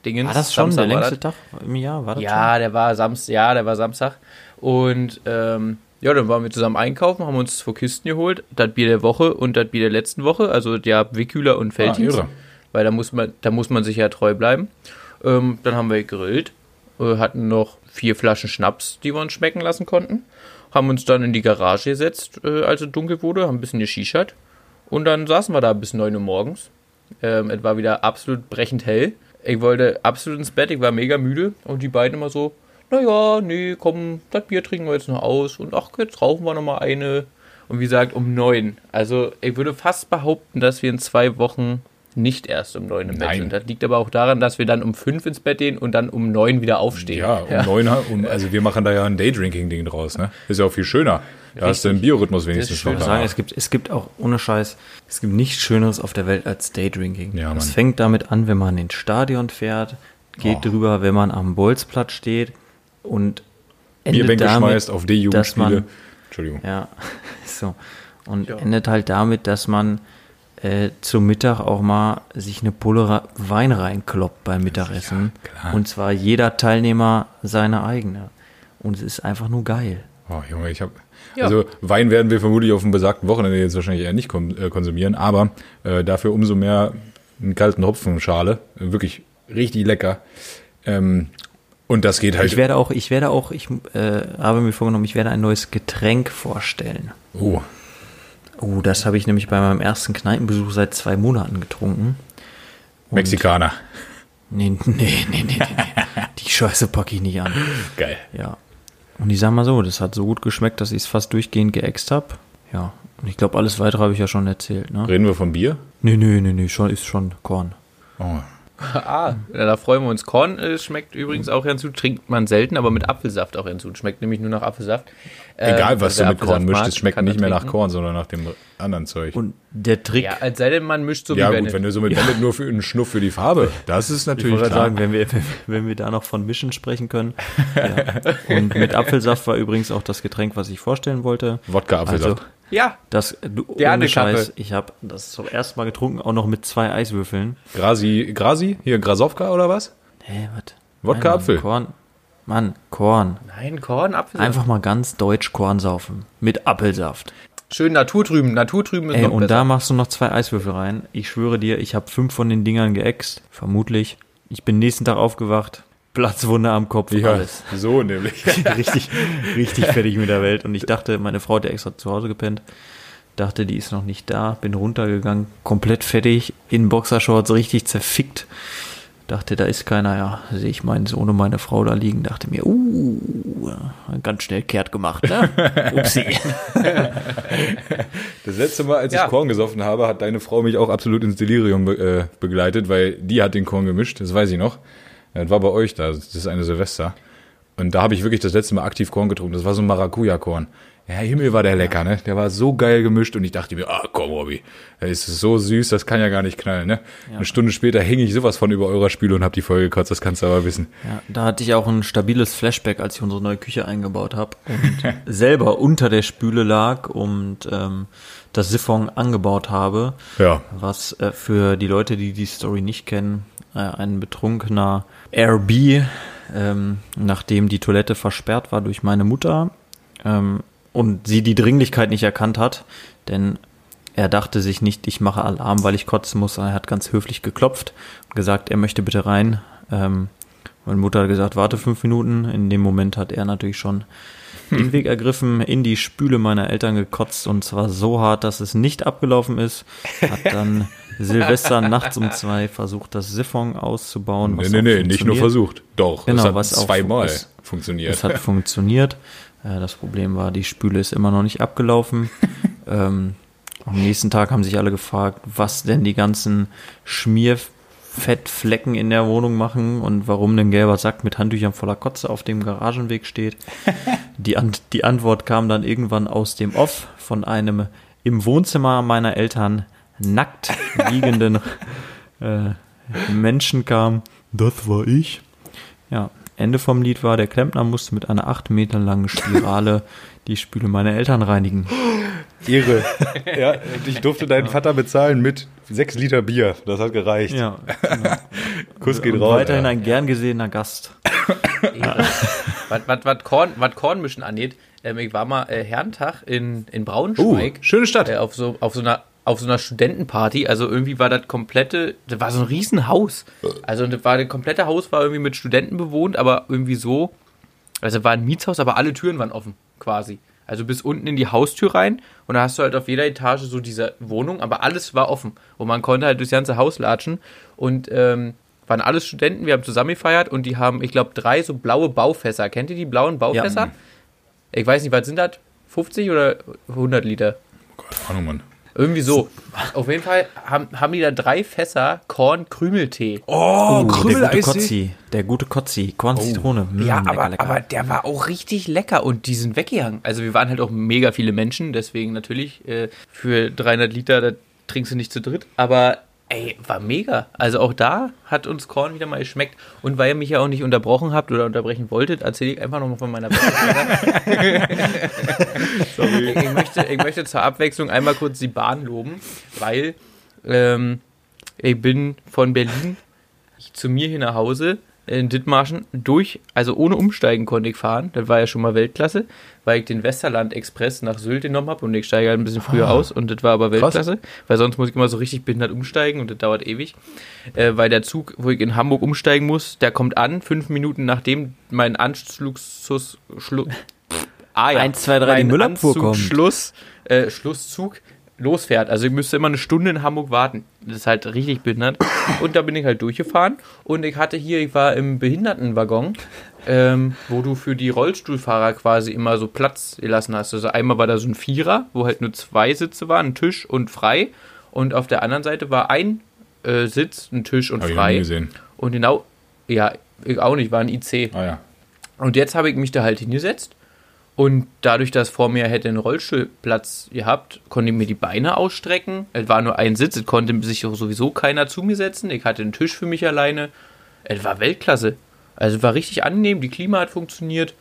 Dingens. war das schon Samstag der längste Tag im Jahr? War das ja, der war Samstag, ja, der war Samstag. Und ähm, ja, dann waren wir zusammen einkaufen, haben uns zwei Kisten geholt, das Bier der Woche und das Bier der letzten Woche, also der Wickhüler und Felddienst. irre. Weil da muss man, da muss man sich ja treu bleiben. Ähm, dann haben wir gegrillt, äh, hatten noch vier Flaschen Schnaps, die wir uns schmecken lassen konnten, haben uns dann in die Garage gesetzt, äh, als es dunkel wurde, haben ein bisschen geschichert und dann saßen wir da bis 9 Uhr morgens. Ähm, es war wieder absolut brechend hell. Ich wollte absolut ins Bett, ich war mega müde und die beiden immer so, naja, nee, komm, das Bier trinken wir jetzt noch aus und ach, jetzt rauchen wir noch mal eine. Und wie gesagt, um neun. Also ich würde fast behaupten, dass wir in zwei Wochen nicht erst um neun im Bett Nein. sind. Das liegt aber auch daran, dass wir dann um fünf ins Bett gehen und dann um neun wieder aufstehen. Ja, um neun, um, also wir machen da ja ein Daydrinking-Ding draus, ne? Ist ja auch viel schöner. Da hast du einen Biorhythmus wenigstens noch. Ich sagen, es gibt, es gibt auch ohne Scheiß, es gibt nichts Schöneres auf der Welt als Daydrinking. Ja, Es Mann. fängt damit an, wenn man ins Stadion fährt, geht Oh. drüber, wenn man am Bolzplatz steht und endet Bierbänke damit, schmeißt auf D-Jugendspiele. Entschuldigung. ja, so. Und Ja. endet halt damit, dass man äh, zum Mittag auch mal sich eine Pulle Wein reinkloppt beim Mittagessen. klar. und zwar jeder Teilnehmer seine eigene. Und es ist einfach nur geil. Oh, Junge, ich habe. Ja. Also Wein werden wir vermutlich auf dem besagten Wochenende jetzt wahrscheinlich eher nicht äh, konsumieren, aber äh, dafür umso mehr einen kalten Hopfenschale. Wirklich richtig lecker. Ähm, und das geht halt. Ich werde auch, ich werde auch, ich äh, habe mir vorgenommen, ich werde ein neues Getränk vorstellen. oh, Oh, das habe ich nämlich bei meinem ersten Kneipenbesuch seit zwei Monaten getrunken. Und- Mexikaner. Nee, nee, nee, nee, nee. Die Scheiße packe ich nicht an. Geil. Ja. Und ich sag mal so, das hat so gut geschmeckt, dass ich es fast durchgehend geäxt habe. Ja. Und ich glaube, alles weitere habe ich ja schon erzählt, ne? Reden wir von Bier? Nee, nee, nee, nee, schon, ist schon Korn. Oh. Ah, ja, da freuen wir uns. Korn äh, schmeckt übrigens auch ganz gut. Trinkt man selten, aber mit Apfelsaft auch ganz gut. Schmeckt nämlich nur nach Apfelsaft. Äh, Egal, was du mit Korn mischst, es schmeckt nicht mehr nach. Korn, sondern nach dem anderen Zeug. Und der Trick, Ja, als sei denn, man mischt so ja, wie gut, Bennett. wenn du so mit Bennett nur für einen Schnuff für die Farbe, das ist ich natürlich wollte klar. gerade sagen, wenn wir, wenn wir da noch von Mischen sprechen können. Ja. Und mit Apfelsaft war übrigens auch das Getränk, was ich vorstellen wollte. Wodka Apfelsaft. Also, Ja, das, du, Gerne, ohne Scheiß, Kappe. ich habe das zum ersten Mal getrunken, auch noch mit zwei Eiswürfeln. Grasi, Grasi? Hier Grasowka oder was? Hä, was? Wodka Nein, Mann, Apfel. Korn. Mann, Korn. Nein, Korn, Apfelsaft. Einfach mal ganz deutsch Korn saufen. Mit Apfelsaft. Schön naturtrüben. Naturtrüben ist Ey, noch und besser. da machst du noch zwei Eiswürfel rein. Ich schwöre dir, ich habe fünf von den Dingern geäxt. Vermutlich. Ich bin nächsten Tag aufgewacht. Platzwunde am Kopf, Ja, alles. so nämlich. richtig, richtig fertig mit der Welt. Und ich dachte, meine Frau hat ja extra zu Hause gepennt. Dachte, die ist noch nicht da. Bin runtergegangen, komplett fertig, in Boxershorts, richtig zerfickt. Dachte, da ist keiner. Ja, sehe ich meinen Sohn und meine Frau da liegen. Dachte mir, uh, ganz schnell kehrt gemacht, ne? Upsi. Das letzte Mal, als Ja. ich Korn gesoffen habe, hat deine Frau mich auch absolut ins Delirium be äh, begleitet, weil die hat den Korn gemischt, das weiß ich noch. Das war bei euch da, das ist eine Silvester. Und da habe ich wirklich das letzte Mal aktiv Korn getrunken. Das war so ein Maracuja-Korn. Ja, Himmel war der lecker, ne? Der war so geil gemischt und ich dachte mir, ah, komm, Robby, der ist so süß, das kann ja gar nicht knallen, ne? Eine Stunde später hing ich sowas von über eurer Spüle und hab die voll gekotzt, das kannst du aber wissen. Ja, da hatte ich auch ein stabiles Flashback, als ich unsere neue Küche eingebaut habe und selber unter der Spüle lag und ähm, das Siphon angebaut habe. Ja. Was äh, für die Leute, die die Story nicht kennen, äh, ein betrunkener RB, ähm, nachdem die Toilette versperrt war durch meine Mutter ähm, und sie die Dringlichkeit nicht erkannt hat, denn er dachte sich nicht, ich mache Alarm, weil ich kotzen muss, sondern er hat ganz höflich geklopft und gesagt, er möchte bitte rein. Ähm, meine Mutter hat gesagt, warte fünf Minuten. In dem Moment hat er natürlich schon den Weg ergriffen, in die Spüle meiner Eltern gekotzt und zwar so hart, dass es nicht abgelaufen ist. Hat dann Silvester nachts um zwei versucht, das Siphon auszubauen. Nee, nee, nee, nicht nur versucht. Doch, Genau, es hat was zweimal funktioniert. Es hat funktioniert. Äh, Das Problem war, die Spüle ist immer noch nicht abgelaufen. ähm, am nächsten Tag haben sich alle gefragt, was denn die ganzen Schmierfettflecken in der Wohnung machen und warum ein gelber Sack mit Handtüchern voller Kotze auf dem Garagenweg steht. Die, An die Antwort kam dann irgendwann aus dem Off von einem im Wohnzimmer meiner Eltern nackt liegenden äh, Menschen kam. Das war ich. Ja, Ende vom Lied war, der Klempner musste mit einer acht Meter langen Spirale die Spüle meiner Eltern reinigen. Ehre. ja, ich durfte deinen Vater bezahlen mit sechs Liter Bier. Das hat gereicht. Ja, genau. Kuss geht Und raus. weiterhin ja. ein gern gesehener Gast. was, was, was, Korn, was Kornmischen angeht, ähm, ich war mal äh, Herrentag in, in Uh, Braunschweig. schöne Stadt. äh, auf so auf so einer auf so einer Studentenparty, also irgendwie war das komplette, das war so ein Riesenhaus. Also das war das komplette Haus war irgendwie mit Studenten bewohnt, aber irgendwie so, also war ein Mietshaus, aber alle Türen waren offen, quasi. Also bis unten in die Haustür rein und da hast du halt auf jeder Etage so diese Wohnung, aber alles war offen und man konnte halt durchs ganze Haus latschen und ähm, waren alles Studenten, wir haben zusammen gefeiert und die haben, ich glaube, drei so blaue Baufässer. Kennt ihr die blauen Baufässer? Ich weiß nicht, was sind das? 50 oder 100 Liter? Keine Ahnung, Mann. Irgendwie so. Auf jeden Fall haben, haben die da drei Fässer Korn-Krümeltee. Oh, der gute. Kotzi. Der gute Kotzi. Korn Zitrone. Mm, ja, lecker, aber, lecker. aber der war auch richtig lecker und die sind weggegangen. Also wir waren halt auch mega viele Menschen, deswegen natürlich äh, für 300 Liter, da trinkst du nicht zu dritt. Aber ey, war mega. Also auch da hat uns Korn wieder mal geschmeckt. Und weil ihr mich ja auch nicht unterbrochen habt oder unterbrechen wolltet, erzähle ich einfach nochmal von meiner Sorry. ich, ich, möchte, ich möchte zur Abwechslung einmal kurz die Bahn loben, weil ähm, ich bin von Berlin zu mir hier nach Hause in Dithmarschen durch, also ohne Umsteigen konnte ich fahren. Das war ja schon mal Weltklasse, weil ich den Westerland Express nach Sylt genommen habe und ich steige halt ein bisschen früher aus und das war aber Weltklasse, weil sonst muss ich immer so richtig behindert umsteigen und das dauert ewig. Äh, weil der Zug, wo ich in Hamburg umsteigen muss, der kommt an, fünf Minuten nachdem mein Anschluss... Schlu Ah, ja. 1, 2, 3, die Mein Müllabfuhr Anzug, kommt. Schluss, äh, Schlusszug losfährt. Also ich müsste immer eine Stunde in Hamburg warten. Das ist halt richtig behindert. Und da bin ich halt durchgefahren. Und ich hatte hier, ich war im Behindertenwaggon, ähm, wo du für die Rollstuhlfahrer quasi immer so Platz gelassen hast. Also einmal war da so ein Vierer, wo halt nur zwei Sitze waren, ein Tisch und frei. Und auf der anderen Seite war ein äh, Sitz, ein Tisch und Hab ich frei. gesehen. Und genau, ja, ich auch nicht, war ein IC. Ah ja. Und jetzt habe ich mich da halt hingesetzt. Und dadurch, dass vor mir hätte einen Rollstuhlplatz gehabt, konnte ich mir die Beine ausstrecken. Es war nur ein Sitz, es konnte sich auch sowieso keiner zu mir setzen. Ich hatte einen Tisch für mich alleine. Es war Weltklasse. Also es war richtig angenehm, die Klima hat funktioniert.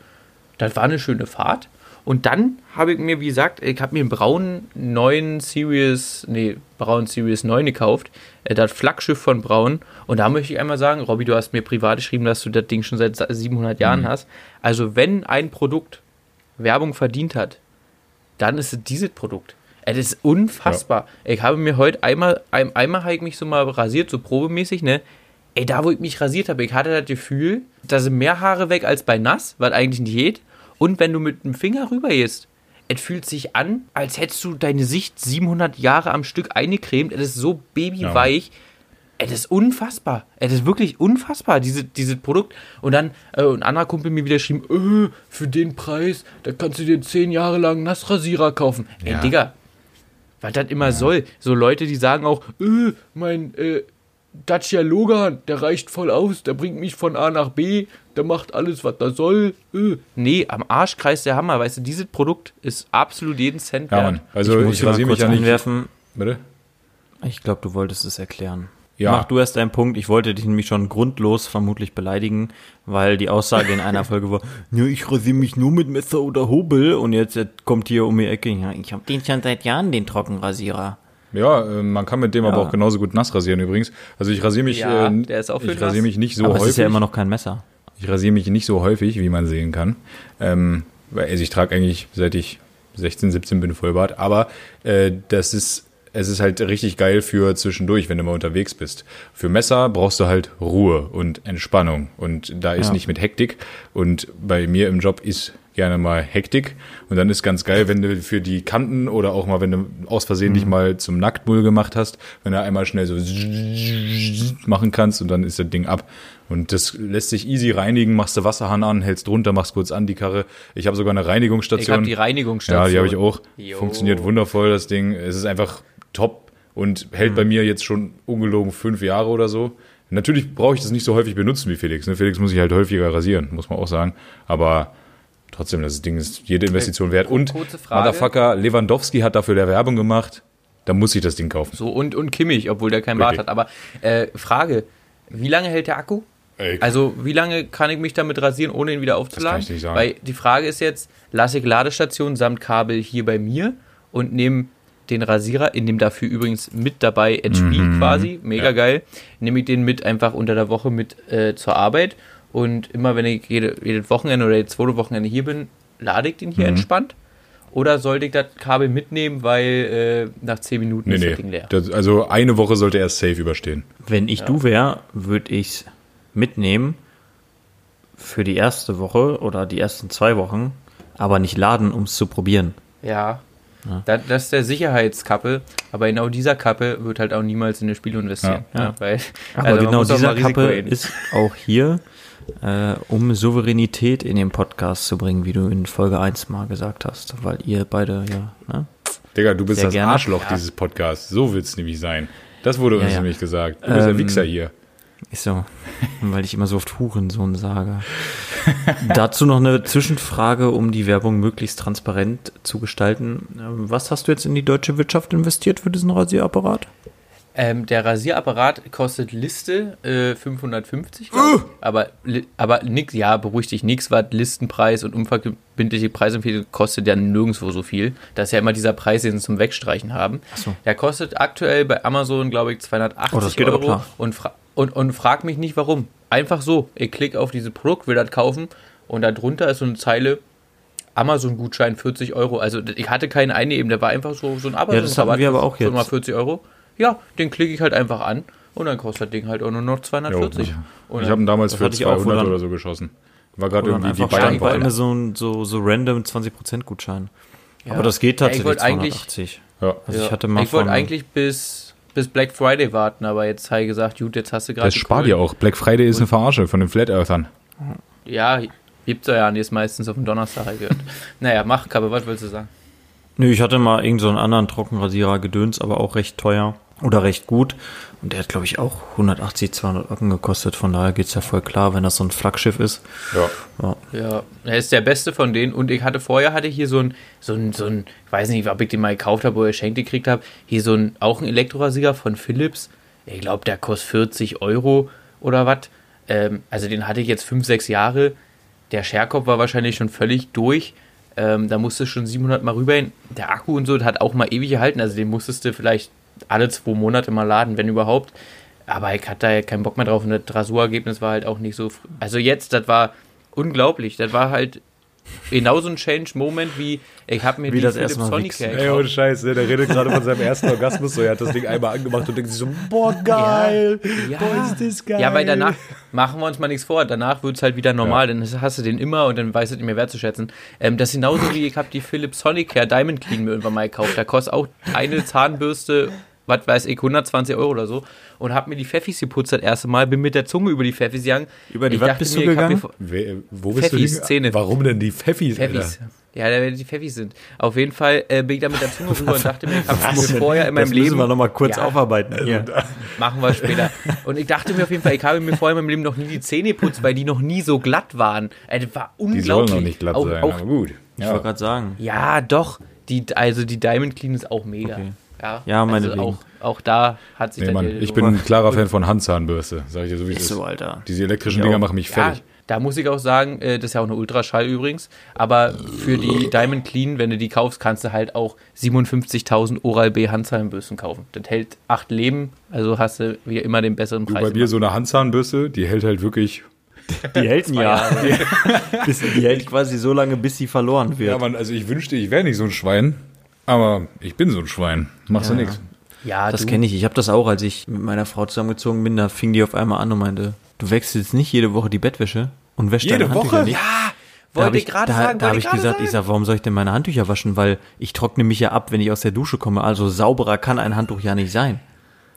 Das war eine schöne Fahrt. Und dann habe ich mir, wie gesagt, ich habe mir einen braunen neuen Series, nee, braunen Series 9 gekauft. Äh, das Flaggschiff von Braun. Und da möchte ich einmal sagen, Robby, du hast mir privat geschrieben, dass du das Ding schon seit 700 Jahren Mhm. hast. Also wenn ein Produkt Werbung verdient hat, dann ist es dieses Produkt. Es ist unfassbar. Ich habe mir heute einmal, ein, einmal habe ich mich so mal rasiert, so probemäßig, ne? Ey, da wo ich mich rasiert habe, ich hatte das Gefühl, da sind mehr Haare weg als bei nass, was eigentlich nicht geht. Und wenn du mit dem Finger rüber gehst, es fühlt sich an, als hättest du deine Sicht 700 Jahre am Stück eingecremt. Es ist so babyweich. Es ist unfassbar. Es ist wirklich unfassbar, diese, dieses Produkt. Und dann äh, ein anderer Kumpel mir wieder geschrieben, äh, für den Preis, da kannst du dir 10 Jahre lang Nassrasierer kaufen. Ey, Ja. Digga, was das immer soll. So Leute, die sagen auch, äh, mein äh, Dacia Logan, der reicht voll aus, der bringt mich von A nach B, der macht alles, was er soll. Äh. Nee, am Arsch kreist der Hammer. Weißt du, dieses Produkt ist absolut jeden Cent Ja, wert. Mann. Also muss ich, mal rasiere mich kurz ja nicht. einwerfen. Bitte? Ich glaube, du wolltest es erklären. Ja. Mach du erst deinen Punkt. Ich wollte dich nämlich schon grundlos vermutlich beleidigen, weil die Aussage in einer Folge war, ja, ich rasiere mich nur mit Messer oder Hobel und jetzt kommt hier um die Ecke, ja, ich habe den schon seit Jahren, den Trockenrasierer. Ja, äh, man kann mit dem aber Ja. auch genauso gut nass rasieren übrigens. Also ich rasiere mich, Ja, äh, der ist auch für ich rasiere mich nicht so Aber es häufig. ist ja immer noch kein Messer. Ich rasiere mich nicht so häufig, wie man sehen kann. Ähm, weil also ich trage eigentlich, seit ich 16, 17 bin, Vollbart. Aber äh, das ist, es ist halt richtig geil für zwischendurch, wenn du mal unterwegs bist. Für Messer brauchst du halt Ruhe und Entspannung. Und da ist Ja. nicht mit Hektik. Und bei mir im Job ist gerne mal Hektik. Und dann ist ganz geil, wenn du für die Kanten oder auch mal, wenn du aus Versehen dich mal zum Nacktmull gemacht hast, wenn du einmal schnell so machen kannst und dann ist das Ding ab. Und das lässt sich easy reinigen, machst du Wasserhahn an, hältst drunter, machst kurz an die Karre. Ich habe sogar eine Ich Reinigungsstation. habe die Reinigungsstation. Ja, die habe ich auch. Jo. Funktioniert wundervoll, das Ding. Es ist einfach top und hält bei mir jetzt schon ungelogen fünf Jahre oder so. Natürlich brauche ich das nicht so häufig benutzen wie Felix. Ne? Felix muss ich halt häufiger rasieren, muss man auch sagen. Aber trotzdem, das Ding ist jede Investition wert. Und. Motherfucker, Lewandowski hat dafür der Werbung gemacht. Da muss ich das Ding kaufen. So, und, und Kimmich, obwohl der keinen Bart hat. Aber äh, Frage, wie lange hält der Akku? Ey, Also, wie lange kann ich mich damit rasieren, ohne ihn wieder aufzuladen? Das kann ich nicht sagen. Weil die Frage ist jetzt, lasse ich Ladestation samt Kabel hier bei mir und nehme den Rasierer, in dem dafür übrigens mit dabei HP quasi, mega Mhm. Ja. geil, nehme ich den mit einfach unter der Woche mit äh, zur Arbeit und immer wenn ich jede, jedes Wochenende oder jedes zweite Wochenende hier bin, lade ich den Mhm. hier entspannt. Oder sollte ich das Kabel mitnehmen, weil äh, nach 10 Minuten nee, ist nee. das Ding leer? Das, also eine Woche sollte er safe überstehen. Wenn ich du wäre, würde ich mitnehmen für die erste Woche oder die ersten zwei Wochen, aber nicht laden, um es zu probieren. Ja. Das, das ist der Sicherheitskappe, aber genau dieser Kappe wird halt auch niemals in das Spiel investieren. Ja. Ja. weil, Aber also genau dieser Kappe gehen. ist auch hier, äh, um Souveränität in den Podcast zu bringen, wie du in Folge 1 mal gesagt hast, weil ihr beide ja, ne? Digga, du bist Sehr das gerne. Arschloch Ja. dieses Podcasts. So wird's nämlich sein. Das wurde Ja, uns ja. nämlich gesagt. Du bist der Ähm, Wichser hier. Ist so, weil ich immer so oft Hurensohn sage. Dazu noch eine Zwischenfrage, um die Werbung möglichst transparent zu gestalten. Was hast du jetzt in die deutsche Wirtschaft investiert für diesen Rasierapparat? Ähm, der Rasierapparat kostet Liste äh, 550, glaub ich. aber, aber nix, ja, beruhig dich, nix, was Listenpreis und unverbindliche Preisempfehlung kostet ja nirgendwo so viel. Das ist ja immer dieser Preis, den sie zum Wegstreichen haben. so. Der kostet aktuell bei Amazon, glaube ich, 280 Oh, Euro. Und, fra und, und frag mich nicht warum. Einfach so. Ich klicke auf dieses Produkt, will das kaufen und da drunter ist so eine Zeile. Amazon-Gutschein 40 Euro. Also ich hatte keinen einnehmen, der war einfach so, so ein Amazon. Ja, das hatten wir aber auch jetzt. Mal 40 Euro. Ja, den klicke ich halt einfach an und dann kostet das Ding halt auch nur noch 240. Und Ich habe ihn damals für hatte ich auch, wo 200 dann- oder so geschossen. War gerade irgendwie die stand bei Bayern-Woche. Amazon so, so random 20% Gutschein. Ja. Aber das geht Ja, ich tatsächlich wollte eigentlich- 280. Ja. Also ich hatte mal ich wollte eigentlich bis, bis Black Friday warten, aber jetzt habe ich gesagt, gut, jetzt hast du gerade. Das spart ja auch. Black Friday ist eine Verarsche von den Flat Earthern. Ja, gibt's ja, die ist meistens auf dem Donnerstag gehört. naja, mach, Kappe, was willst du sagen? Nö, ich hatte mal irgendeinen so einen anderen Trockenrasierer gedöns, aber auch recht teuer oder recht gut. Und der hat, glaube ich, auch 180, 200 Euro gekostet. Von daher geht's ja voll klar, wenn das so ein Flaggschiff ist. Ja. Ja. Ja, er ist der beste von denen und ich hatte vorher hatte ich hier so ein so ein so ein ich weiß nicht, ob ich den mal gekauft habe oder geschenkt gekriegt habe, hier so ein auch ein Elektrorasierer von Philips. Ich glaube, der kostet 40 Euro oder was. Ähm, also den hatte ich jetzt 5, 6 Jahre. Der Scherkopf war wahrscheinlich schon völlig durch. Ähm, da musste schon 700 Mal rüber hin. Der Akku und so das hat auch mal ewig gehalten. Also den musstest du vielleicht alle zwei Monate mal laden, wenn überhaupt. Aber ich hatte da ja keinen Bock mehr drauf und das Rasurergebnis war halt auch nicht so. Also jetzt, das war unglaublich. Das war halt genauso ein Change-Moment wie ich habe mir Wie die das Philips wichsen. Ey, ohne Scheiß, ne? der redet gerade von seinem ersten Orgasmus, so er hat das Ding einmal angemacht und denkt sich so, boah, geil, Ja. boah, ist das geil. Ja, weil danach, machen wir uns mal nichts vor, danach wird es halt wieder normal, dann hast du den immer und dann weißt du nicht mehr wertzuschätzen. Ähm, das ist genauso wie, ich habe die Philips Sonicare Diamond Clean mir irgendwann mal gekauft. Da kostet auch eine Zahnbürste, was weiß ich, 120 Euro oder so. Und habe mir die Pfeffis geputzt das erste Mal, bin mit der Zunge über die Pfeffis gegangen. Über die was bist du mir, ich hab gegangen? mir wo bist Pfeffis, du? Zähne. Warum denn die Pfeffis, Pfeffis. Alter? Ja, da die Pfeffis sind. Auf jeden Fall äh, bin ich da mit der Zunge rüber und dachte mir, ich habe mir vorher in meinem das Leben... müssen wir nochmal kurz Ja. aufarbeiten. Hier. Machen wir später. Und ich dachte mir auf jeden Fall, ich habe mir vorher in meinem Leben noch nie die Zähne geputzt, weil die noch nie so glatt waren. Ey, das war Die unglaublich. sollen noch nicht glatt auch, sein, Auch, aber gut. Ich Ja. wollte gerade sagen. ja, doch. Die, also die Diamond Clean ist auch mega. Okay. Ja, Ja, also meinetwegen. auch, auch da hat sich Nee, das Mann, ich bin ein klarer Fan von Handzahnbürste, sag ich dir so wie es Ist ist. so, Alter. Diese elektrischen Ich Dinger auch. machen mich ja, fertig. da muss ich auch sagen, äh, das ist ja auch eine Ultraschall übrigens, aber für die Diamond Clean, wenn du die kaufst, kannst du halt auch 57.000 Oral-B Handzahnbürsten kaufen. Das hält acht Leben, also hast du wie immer den besseren Du, Preis. bei mir so eine Handzahnbürste, die hält halt wirklich. Die hält ein Jahr. Die hält quasi so lange, bis sie verloren wird. Ja, Mann, also ich wünschte, ich wäre nicht so ein Schwein, aber ich bin so ein Schwein. Machst Ja, du nichts. ja, das kenne ich. Ich habe das auch, als ich mit meiner Frau zusammengezogen bin. Da fing die auf einmal an und meinte, du wechselst nicht jede Woche die Bettwäsche und wäschst Jede deine Handtücher Woche? nicht. Ja, Da wollte ich gerade da, sagen. Da habe wollte ich gesagt, sagen. ich sag, warum soll ich denn meine Handtücher waschen? Weil ich trockne mich ja ab, wenn ich aus der Dusche komme. Also sauberer kann ein Handtuch ja nicht sein.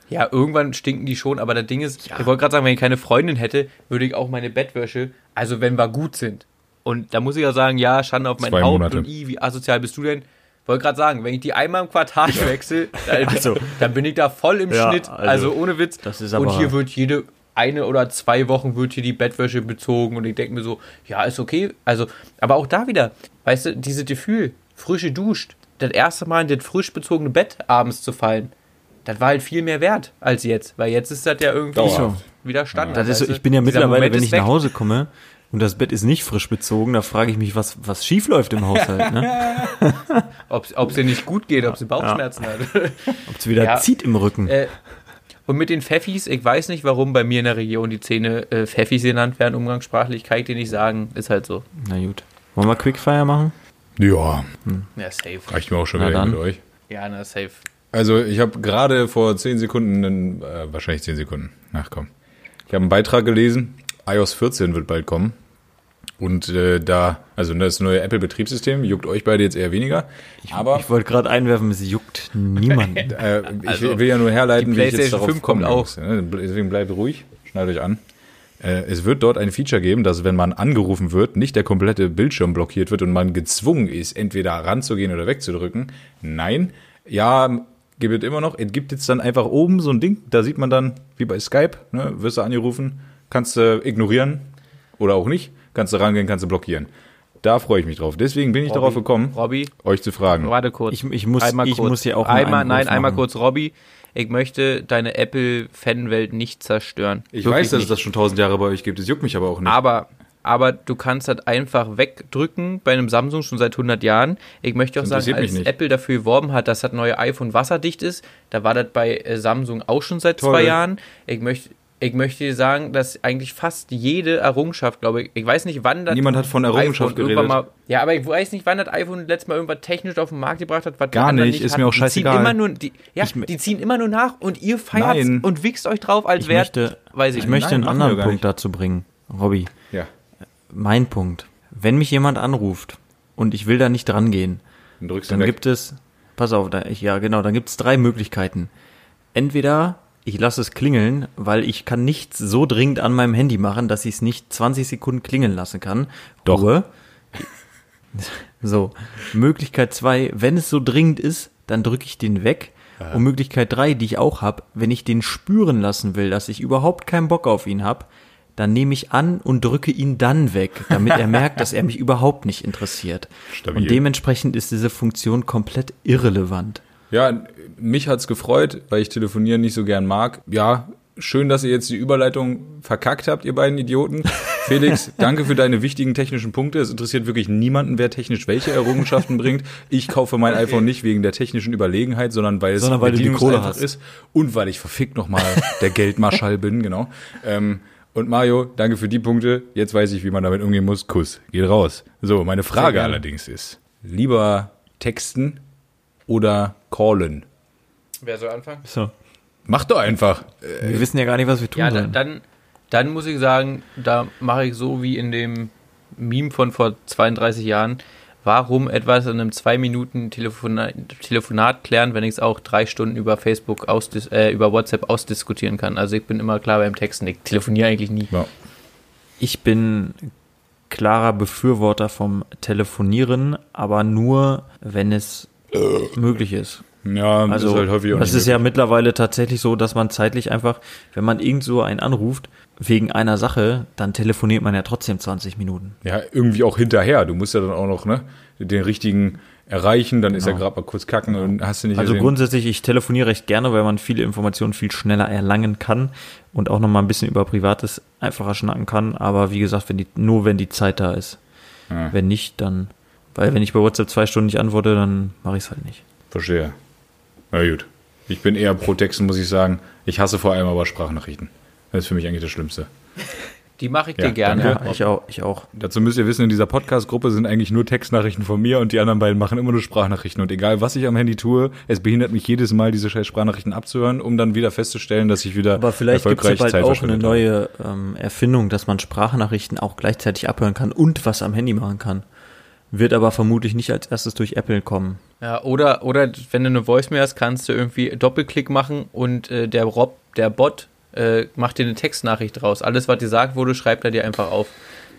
Ja, irgendwann stinken die schon, aber das Ding ist, ich wollte gerade sagen, wenn ich keine Freundin hätte, würde ich auch meine Bettwäsche, also wenn wir gut sind. Und da muss ich ja sagen, ja, Schande auf mein Zwei Haupt Monate. und i, wie asozial bist du denn? Wollte gerade sagen, wenn ich die einmal im Quartal wechsle, dann, Also. dann bin ich da voll im Ja, Schnitt. also, Also, ohne Witz. und hier wird jede eine oder zwei Wochen wird hier die Bettwäsche bezogen und ich denke mir so, ja, ist okay. Also, aber auch da wieder, weißt du, dieses Gefühl, frische duscht, das erste Mal in das frisch bezogene Bett abends zu fallen, das war halt viel mehr wert als jetzt, weil jetzt ist das ja irgendwie Dauerhaft. wieder Standard. Das ist so, ich bin ja mittlerweile, wenn ich weg. nach Hause komme und das Bett ist nicht frisch bezogen, da frage ich mich, was, was schief läuft im Haushalt. Ne? ob es dir nicht gut geht, ob sie Bauchschmerzen hat. Ob es wieder Ja. zieht im Rücken. Äh, und mit den Pfeffis, ich weiß nicht, warum bei mir in der Region die Zähne äh, Pfeffis genannt werden, umgangssprachlich, kann ich dir nicht sagen, ist halt so. Na gut. Wollen wir Quickfire machen? Ja, Ja, safe. reicht mir auch schon Na wieder mit euch. Ja, na, safe. Also ich habe gerade vor 10 Sekunden, äh, wahrscheinlich 10 Sekunden, ach komm. Ich habe einen Beitrag gelesen, iOS 14 wird bald kommen. Und äh, da, also das neue Apple-Betriebssystem, juckt euch beide jetzt eher weniger. aber Ich wollte gerade einwerfen, es juckt niemanden. äh, ich Also, will ja nur herleiten, wie ich jetzt PlayStation darauf 5 kommt auch. ne? Deswegen bleibt ruhig, schnallt euch an. Äh, es wird dort ein Feature geben, dass wenn man angerufen wird, nicht der komplette Bildschirm blockiert wird und man gezwungen ist, entweder ranzugehen oder wegzudrücken. Nein, ja, gibt es immer noch. Es gibt jetzt dann einfach oben so ein Ding, da sieht man dann, wie bei Skype, ne, wirst du angerufen, kannst du ignorieren oder auch nicht, kannst du rangehen, kannst du blockieren. Da freue ich mich drauf. Deswegen bin ich darauf gekommen, Robby, euch zu fragen. warte kurz. Ich, ich muss, einmal ich kurz. muss hier auch einmal, Nein, einmal machen. kurz, Robby. Ich möchte deine Apple-Fanwelt nicht zerstören. Ich Wirklich weiß, dass es nicht. das schon tausend Jahre bei euch gibt. Es juckt mich aber auch nicht. Aber, aber du kannst das einfach wegdrücken bei einem Samsung schon seit 100 Jahren. Ich möchte auch sagen, als. Apple dafür geworben hat, dass das neue iPhone wasserdicht ist, da war das bei äh, Samsung auch schon seit Toll. zwei Jahren. Ich möchte, ich möchte dir sagen, dass eigentlich fast jede Errungenschaft, glaube ich, ich weiß nicht, wann das Niemand hat von Errungenschaft geredet. Mal, ja, aber ich weiß nicht, wann das iPhone letztes Mal irgendwas technisch auf den Markt gebracht hat, was die Gar anderen nicht, ist hatten. mir auch Die scheißegal. ziehen immer nur, die, ja, Ich- die ziehen immer nur nach und ihr feiert Nein. und wichst euch drauf als Ich wert. möchte, weiß ich ich, möchte Nein, einen anderen Punkt nicht. dazu bringen, Robby. ja, Mein Punkt. Wenn mich jemand anruft und ich will da nicht dran gehen, dann dann gibt es, pass auf, da, ich, ja genau, dann gibt es drei Möglichkeiten. Entweder ich lasse es klingeln, weil ich kann nichts so dringend an meinem Handy machen, dass ich es nicht 20 Sekunden klingeln lassen kann. Doch. Ruhe. So, Möglichkeit zwei, wenn es so dringend ist, dann drücke ich den weg. Und Möglichkeit drei, die ich auch habe, wenn ich den spüren lassen will, dass ich überhaupt keinen Bock auf ihn habe, dann nehme ich an und drücke ihn dann weg, damit er merkt, dass er mich überhaupt nicht interessiert. Stabil. Und dementsprechend ist diese Funktion komplett irrelevant. Ja, mich hat's gefreut, weil ich telefonieren nicht so gern mag. Ja, schön, dass ihr jetzt die Überleitung verkackt habt, ihr beiden Idioten. Felix, danke für deine wichtigen technischen Punkte. Es interessiert wirklich niemanden, wer technisch welche Errungenschaften bringt. Ich kaufe mein iPhone nicht wegen der technischen Überlegenheit, sondern weil es Sondern weil du die Kohle hast. ist und weil ich verfickt nochmal der Geldmarschall bin, genau. Ähm, und Mario, danke für die Punkte. Jetzt weiß ich, wie man damit umgehen muss. Kuss, geht raus. So, meine Frage allerdings ist, lieber texten oder callen? Wer soll anfangen? So. Mach doch einfach. Wir wissen ja gar nicht, was wir tun Ja, sollen. dann, dann, dann muss ich sagen, da mache ich so wie in dem Meme von vor 32 Jahren. Warum etwas in einem zwei Minuten Telefonat, Telefonat klären, wenn ich es auch drei Stunden über Facebook ausdis äh, über WhatsApp ausdiskutieren kann? Also ich bin immer klar beim Texten. Ich telefoniere eigentlich nie. Ja. Ich bin klarer Befürworter vom Telefonieren, aber nur, wenn es möglich ist. Ja, das Also, ist halt häufig auch das ist ja mittlerweile tatsächlich so, dass man zeitlich einfach, wenn man irgend so einen anruft, wegen einer Sache, dann telefoniert man ja trotzdem 20 Minuten. Ja, irgendwie auch hinterher. Du musst ja dann auch noch ne, den richtigen erreichen, dann ist er Genau. gerade mal kurz kacken und hast du nicht Also gesehen. grundsätzlich, ich telefoniere recht gerne, weil man viele Informationen viel schneller erlangen kann und auch nochmal ein bisschen über Privates einfacher schnacken kann. Aber wie gesagt, wenn die, nur wenn die Zeit da ist. Ja. Wenn nicht, dann, weil wenn ich bei WhatsApp zwei Stunden nicht antworte, dann mache ich es halt nicht. Verstehe. Na gut. Ich bin eher pro Texten, muss ich sagen. Ich hasse vor allem aber Sprachnachrichten. Das ist für mich eigentlich das Schlimmste. Die mache ich Ja, dir gerne. Ja, ich auch, ich auch. Dazu müsst ihr wissen, in dieser Podcast-Gruppe sind eigentlich nur Textnachrichten von mir und die anderen beiden machen immer nur Sprachnachrichten. Und egal, was ich am Handy tue, es behindert mich jedes Mal, diese scheiß Sprachnachrichten abzuhören, um dann wieder festzustellen, dass ich wieder Aber vielleicht gibt es bald auch eine neue ähm, Erfindung, dass man Sprachnachrichten auch gleichzeitig abhören kann und was am Handy machen kann. Wird aber vermutlich nicht als erstes durch Apple kommen. Ja, oder, oder wenn du eine Voicemail hast, kannst du irgendwie Doppelklick machen und äh, der Rob, der Bot, äh, macht dir eine Textnachricht raus. Alles, was dir gesagt wurde, schreibt er dir einfach auf.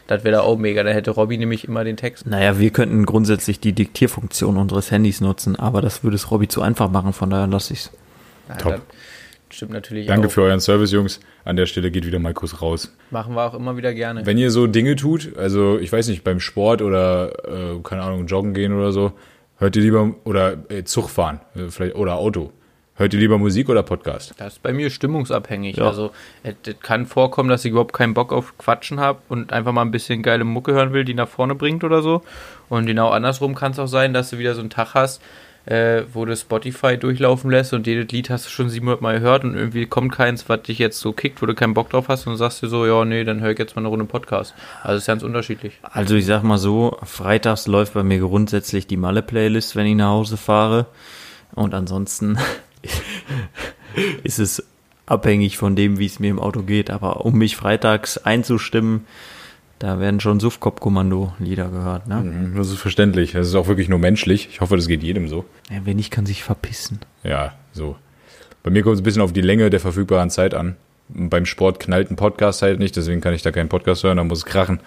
Das wäre da auch mega. Dann hätte Robby nämlich immer den Text. Naja, wir könnten grundsätzlich die Diktierfunktion unseres Handys nutzen, aber das würde es Robby zu einfach machen, von daher lasse ich's. Ja, Top. Stimmt natürlich Danke auch. für euren Service, Jungs. An der Stelle geht wieder mal Kuss raus. Machen wir auch immer wieder gerne. Wenn ihr so Dinge tut, also ich weiß nicht, beim Sport oder, äh, keine Ahnung, joggen gehen oder so, hört ihr lieber, oder äh, Zug fahren, äh, vielleicht, oder Auto, hört ihr lieber Musik oder Podcast? Das ist bei mir stimmungsabhängig. Ja. Also es es kann vorkommen, dass ich überhaupt keinen Bock auf Quatschen habe und einfach mal ein bisschen geile Mucke hören will, die nach vorne bringt oder so. Und genau andersrum kann es auch sein, dass du wieder so einen Tag hast, äh, wo du Spotify durchlaufen lässt und jedes Lied hast du schon 700 Mal gehört und irgendwie kommt keins, was dich jetzt so kickt, wo du keinen Bock drauf hast und sagst dir so, ja, nee, dann höre ich jetzt mal eine Runde Podcast. Also ist ganz unterschiedlich. Also ich sag mal so, freitags läuft bei mir grundsätzlich die Malle-Playlist, wenn ich nach Hause fahre. Und ansonsten ist es abhängig von dem, wie es mir im Auto geht. Aber um mich freitags einzustimmen, da werden schon Suffkopf-Kommando-Lieder gehört. Ne? Mhm, Das ist verständlich. Das ist auch wirklich nur menschlich. Ich hoffe, das geht jedem so. Ja, wer nicht, kann sich verpissen. Ja, so. Bei mir kommt es ein bisschen auf die Länge der verfügbaren Zeit an. Beim Sport knallt ein Podcast halt nicht, deswegen kann ich da keinen Podcast hören, da muss es krachen.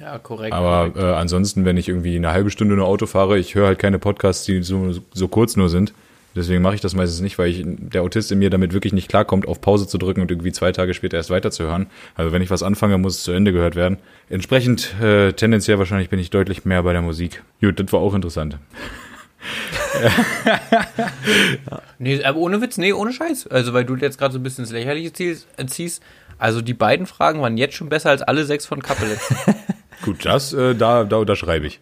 Ja, korrekt. Aber äh, ansonsten, wenn ich irgendwie eine halbe Stunde nur Auto fahre, ich höre halt keine Podcasts, die so, so kurz nur sind. Deswegen mache ich das meistens nicht, weil ich, der Autist in mir damit wirklich nicht klarkommt, auf Pause zu drücken und irgendwie zwei Tage später erst weiterzuhören. Also wenn ich was anfange, muss es zu Ende gehört werden. Entsprechend äh, tendenziell wahrscheinlich bin ich deutlich mehr bei der Musik. Gut, das war auch interessant. Nee, aber ohne Witz, nee, ohne Scheiß. Also, weil du jetzt gerade so ein bisschen ins Lächerliche ziehst, äh, ziehst. Also, die beiden Fragen waren jetzt schon besser als alle sechs von Kappel. Gut, das, äh, da, da unterschreibe ich.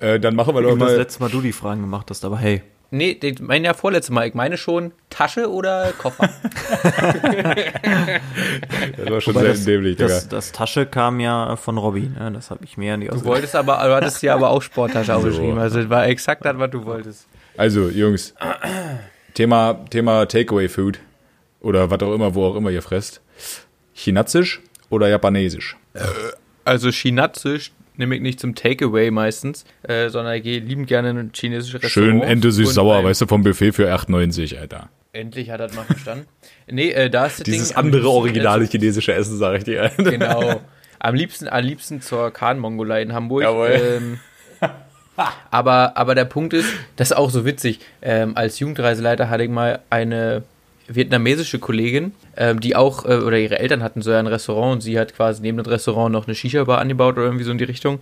Äh, dann machen wir doch das mal. letzte Mal du die Fragen gemacht hast, aber hey. Nee, ich meine ja vorletzte Mal. Ich meine schon Tasche oder Koffer. Das war schon Wobei sehr das, dämlich, Digga. das, das Tasche kam ja von Robby, ne? das habe ich mir an die Du wolltest aber, du hattest ja aber auch Sporttasche aufgeschrieben. Also, es war exakt das, was du wolltest. Also, Jungs, Thema, Thema Takeaway Food oder was auch immer, wo auch immer ihr fresst. Chinesisch oder Japanesisch? Also, Chinazisch nehme ich nicht zum Takeaway meistens, äh, sondern ich gehe liebend gerne in ein chinesisches Restaurant. Schön Ente Und süß-sauer, ein- weißt du, vom Buffet für 8,90, Alter. Endlich hat er das mal verstanden. Nee, äh, da ist das Dieses Ding andere originale chinesische Essen, sag ich dir. Äh, genau. Am liebsten, am liebsten zur Kahn-Mongolei in Hamburg. Jawohl. Ähm, aber, aber der Punkt ist, das ist auch so witzig. Ähm, als Jugendreiseleiter hatte ich mal eine vietnamesische Kollegin, ähm, die auch, äh, oder ihre Eltern hatten so ein Restaurant und sie hat quasi neben dem Restaurant noch eine Shisha-Bar angebaut oder irgendwie so in die Richtung.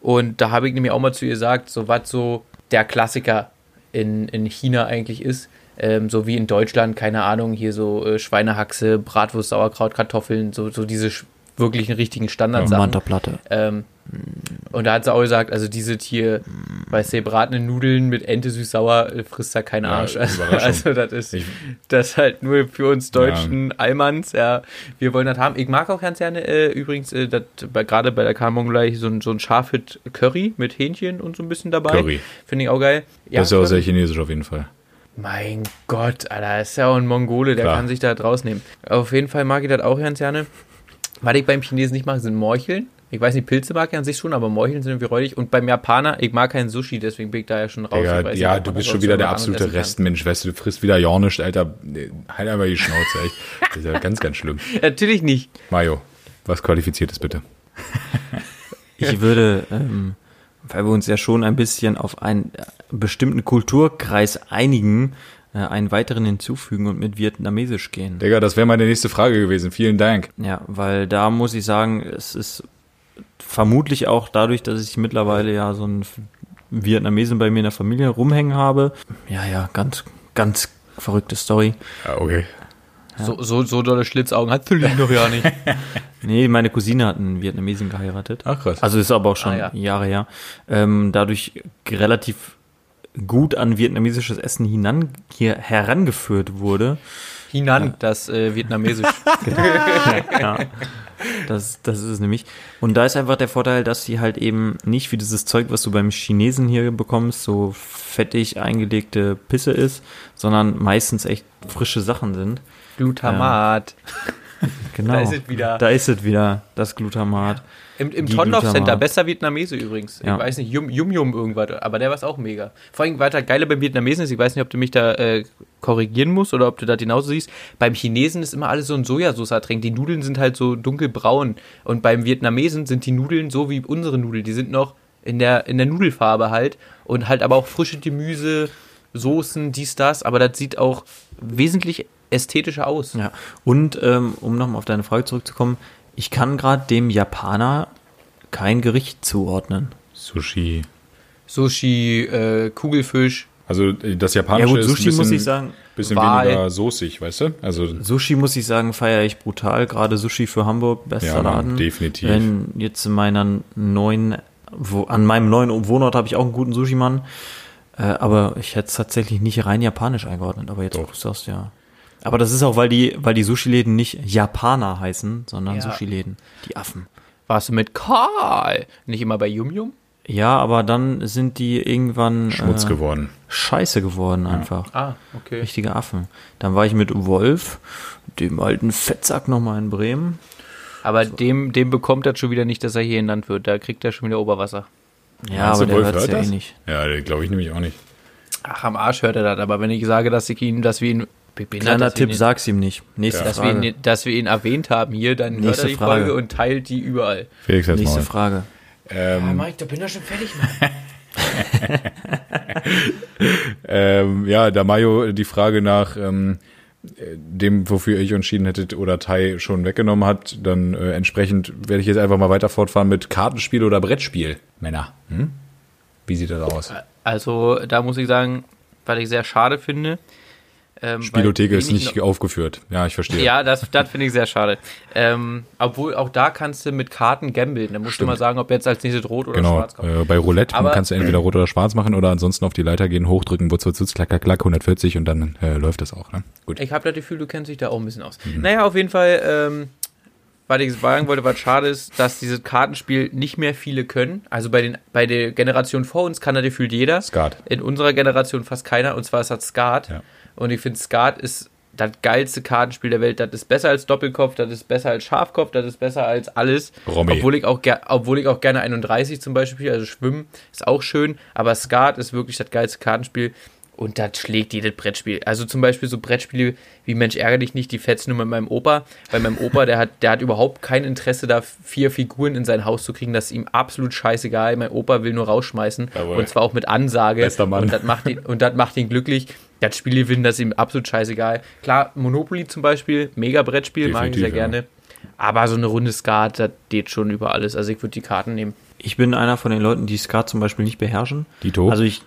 Und da habe ich nämlich auch mal zu ihr gesagt, so was so der Klassiker in, in China eigentlich ist. Ähm, so wie in Deutschland, keine Ahnung, hier so äh, Schweinehaxe, Bratwurst, Sauerkraut, Kartoffeln, so, so diese sch- wirklichen richtigen Standardsachen. Manta-Platte. Ähm, und da hat sie auch gesagt, also diese hier, weißt du, bratene Nudeln mit Ente süß-sauer äh, frisst da kein Ja, Arsch. Also, also das ist Ich- das halt nur für uns deutschen Allmanns, ja. Wir wollen das haben. Ich mag auch ganz gerne äh, übrigens, äh, bei, gerade bei der Karmongolei so ein, so ein Schafhit Curry mit Hähnchen und so ein bisschen dabei. Curry. Finde ich auch geil. Ja, das ist ja auch sehr chinesisch auf jeden Fall. Mein Gott, Alter, ist ja auch ein Mongole, der Klar. kann sich da rausnehmen. Auf jeden Fall mag ich das auch ganz gerne. Was ich beim Chinesen nicht mag, sind Morcheln. Ich weiß nicht, Pilze mag ich an sich schon, aber Morcheln sind irgendwie räudig. Und beim Japaner, ich mag keinen Sushi, deswegen bin ich da ja schon raus. Digga, Ich weiß ja, nicht, ob du bist schon wieder der absolute Restmensch, weißt du, du frisst wieder Jornisch, Alter. Halt einmal die Schnauze, echt. Das ist ja ganz, ganz schlimm. Natürlich nicht. Mario, was qualifiziert ist bitte? Ich würde, ähm, weil wir uns ja schon ein bisschen auf einen bestimmten Kulturkreis einigen, einen weiteren hinzufügen und mit Vietnamesisch gehen. Digga, das wäre meine nächste Frage gewesen. Vielen Dank. Ja, weil da muss ich sagen, es ist vermutlich auch dadurch, dass ich mittlerweile ja so einen Vietnamesen bei mir in der Familie rumhängen habe. Ja, ja, ganz, ganz verrückte Story. Ja, okay. So, so, so dolle Schlitzaugen hat Celine doch ja nicht. Nee, meine Cousine hat einen Vietnamesen geheiratet. Ach, krass. Also ist aber auch schon Ah, ja. Jahre her. Ähm, dadurch relativ gut an vietnamesisches Essen hinan, hier herangeführt wurde. Hinan, das äh, Vietnamesisch. ja. Das, das ist es nämlich. Und da ist einfach der Vorteil, dass sie halt eben nicht wie dieses Zeug, was du beim Chinesen hier bekommst, so fettig eingelegte Pisse ist, sondern meistens echt frische Sachen sind. Glutamat. Genau. Da ist es wieder. Da ist es wieder, das Glutamat. Im, im Tondorf Center, besser Vietnamese übrigens. Ja. Ich weiß nicht, Yum Yum, Yum irgendwas, aber der war es auch mega. Vor allem weiter geile beim Vietnamesen ist, ich weiß nicht, ob du mich da äh, korrigieren musst oder ob du das genauso siehst. Beim Chinesen ist immer alles so ein Sojasauce ertränkt. Die Nudeln sind halt so dunkelbraun. Und beim Vietnamesen sind die Nudeln so wie unsere Nudeln. Die sind noch in der, in der Nudelfarbe halt. Und halt aber auch frische Gemüse, Soßen, dies, das. Aber das sieht auch wesentlich ästhetischer aus. Ja. Und ähm, um nochmal auf deine Frage zurückzukommen, ich kann gerade dem Japaner kein Gericht zuordnen. Sushi. Sushi, äh, Kugelfisch. Also äh, das Ja Japanische gut, ist Sushi ein bisschen, muss ich sagen, bisschen weniger soßig, weißt du? Also Sushi muss ich sagen, feiere ich brutal. Gerade Sushi für Hamburg, bester Ja, Mann, Laden. definitiv. Wenn jetzt in meiner neuen, wo, an meinem neuen Wohnort habe ich auch einen guten Sushi-Mann. Äh, aber ich hätte es tatsächlich nicht rein japanisch eingeordnet. Aber jetzt, Doch. du sagst, ja. Aber das ist auch, weil die, weil die Sushi-Läden nicht Japaner heißen, sondern Ja. Sushi-Läden. Die Affen. Warst du mit Karl? Nicht immer bei Yum Yum? Ja, aber dann sind die irgendwann Schmutz äh, geworden. scheiße geworden einfach. Ah, okay. Richtige Affen. Dann war ich mit Wolf, dem alten Fettsack nochmal in Bremen. Aber dem, dem bekommt er schon wieder nicht, dass er hier genannt wird. Da kriegt er schon wieder Oberwasser. Ja, Meinst aber der Wolf hört ja eh das? nicht. Ja, glaube ich nämlich auch nicht. Ach, am Arsch hört er das. Aber wenn ich sage, dass ich ihn, dass wir ihn. Kleiner dass wir Tipp, ihn, sag's ihm nicht. Nächste dass wir, Frage. ihn, dass wir ihn erwähnt haben hier, dann hört Nächste er die Frage. Folge und teilt die überall. Felix jetzt Nächste mal. Frage. Ähm, Mike, da bin ich schon fertig, Mann. ähm, ja, da Mayo die Frage nach ähm, äh, dem, wofür ihr euch entschieden hättet oder Tai schon weggenommen hat, dann äh, entsprechend werde ich jetzt einfach mal weiter fortfahren mit Kartenspiel oder Brettspiel. Männer, hm? Wie sieht das aus? Also, da muss ich sagen, was ich sehr schade finde. Ähm, Spielotheke ist nicht noch- aufgeführt. Ja, ich verstehe. Ja, das, das finde ich sehr schade. Ähm, obwohl auch da kannst du mit Karten gambeln. Da musst Stimmt. du mal sagen, ob jetzt als nächstes rot oder Genau, schwarz kommt. äh, bei Roulette Aber- kannst du entweder rot oder schwarz machen oder ansonsten auf die Leiter gehen, hochdrücken, wutz, wutz, wutz, klack, klack, klack, 140 und dann äh, läuft das auch. Ne? Gut. Ich habe das Gefühl, du kennst dich da auch ein bisschen aus. Mhm. Naja, auf jeden Fall, ähm, was ich sagen wollte, was schade ist, dass dieses Kartenspiel nicht mehr viele können. Also bei, den, bei der Generation vor uns kann das gefühlt jeder. Skat. In unserer Generation fast keiner. Und zwar ist das Skat. Ja. Und ich finde, Skat ist das geilste Kartenspiel der Welt. Das ist besser als Doppelkopf, das ist besser als Schafkopf, das ist besser als alles. Romy. Obwohl ich, auch obwohl ich auch gerne 31 zum Beispiel spiele, also Schwimmen ist auch schön. Aber Skat ist wirklich das geilste Kartenspiel. Und das schlägt jedes Brettspiel. Also zum Beispiel so Brettspiele wie Mensch ärgere dich nicht, die fetzt nur mit meinem Opa. Bei meinem Opa, der hat, der hat überhaupt kein Interesse, da vier Figuren in sein Haus zu kriegen. Das ist ihm absolut scheißegal. Mein Opa will nur rausschmeißen. Jawohl. Und zwar auch mit Ansage. Bester Mann. Und das macht ihn, und das macht ihn glücklich. Das Spiel gewinnen, das ist ihm absolut scheißegal. Klar, Monopoly zum Beispiel, mega Brettspiel, mag ich sehr ja. gerne. Aber so eine Runde Skat, das geht schon über alles. Also ich würde die Karten nehmen. Ich bin einer von den Leuten, die Skat zum Beispiel nicht beherrschen. Dito. Also ich,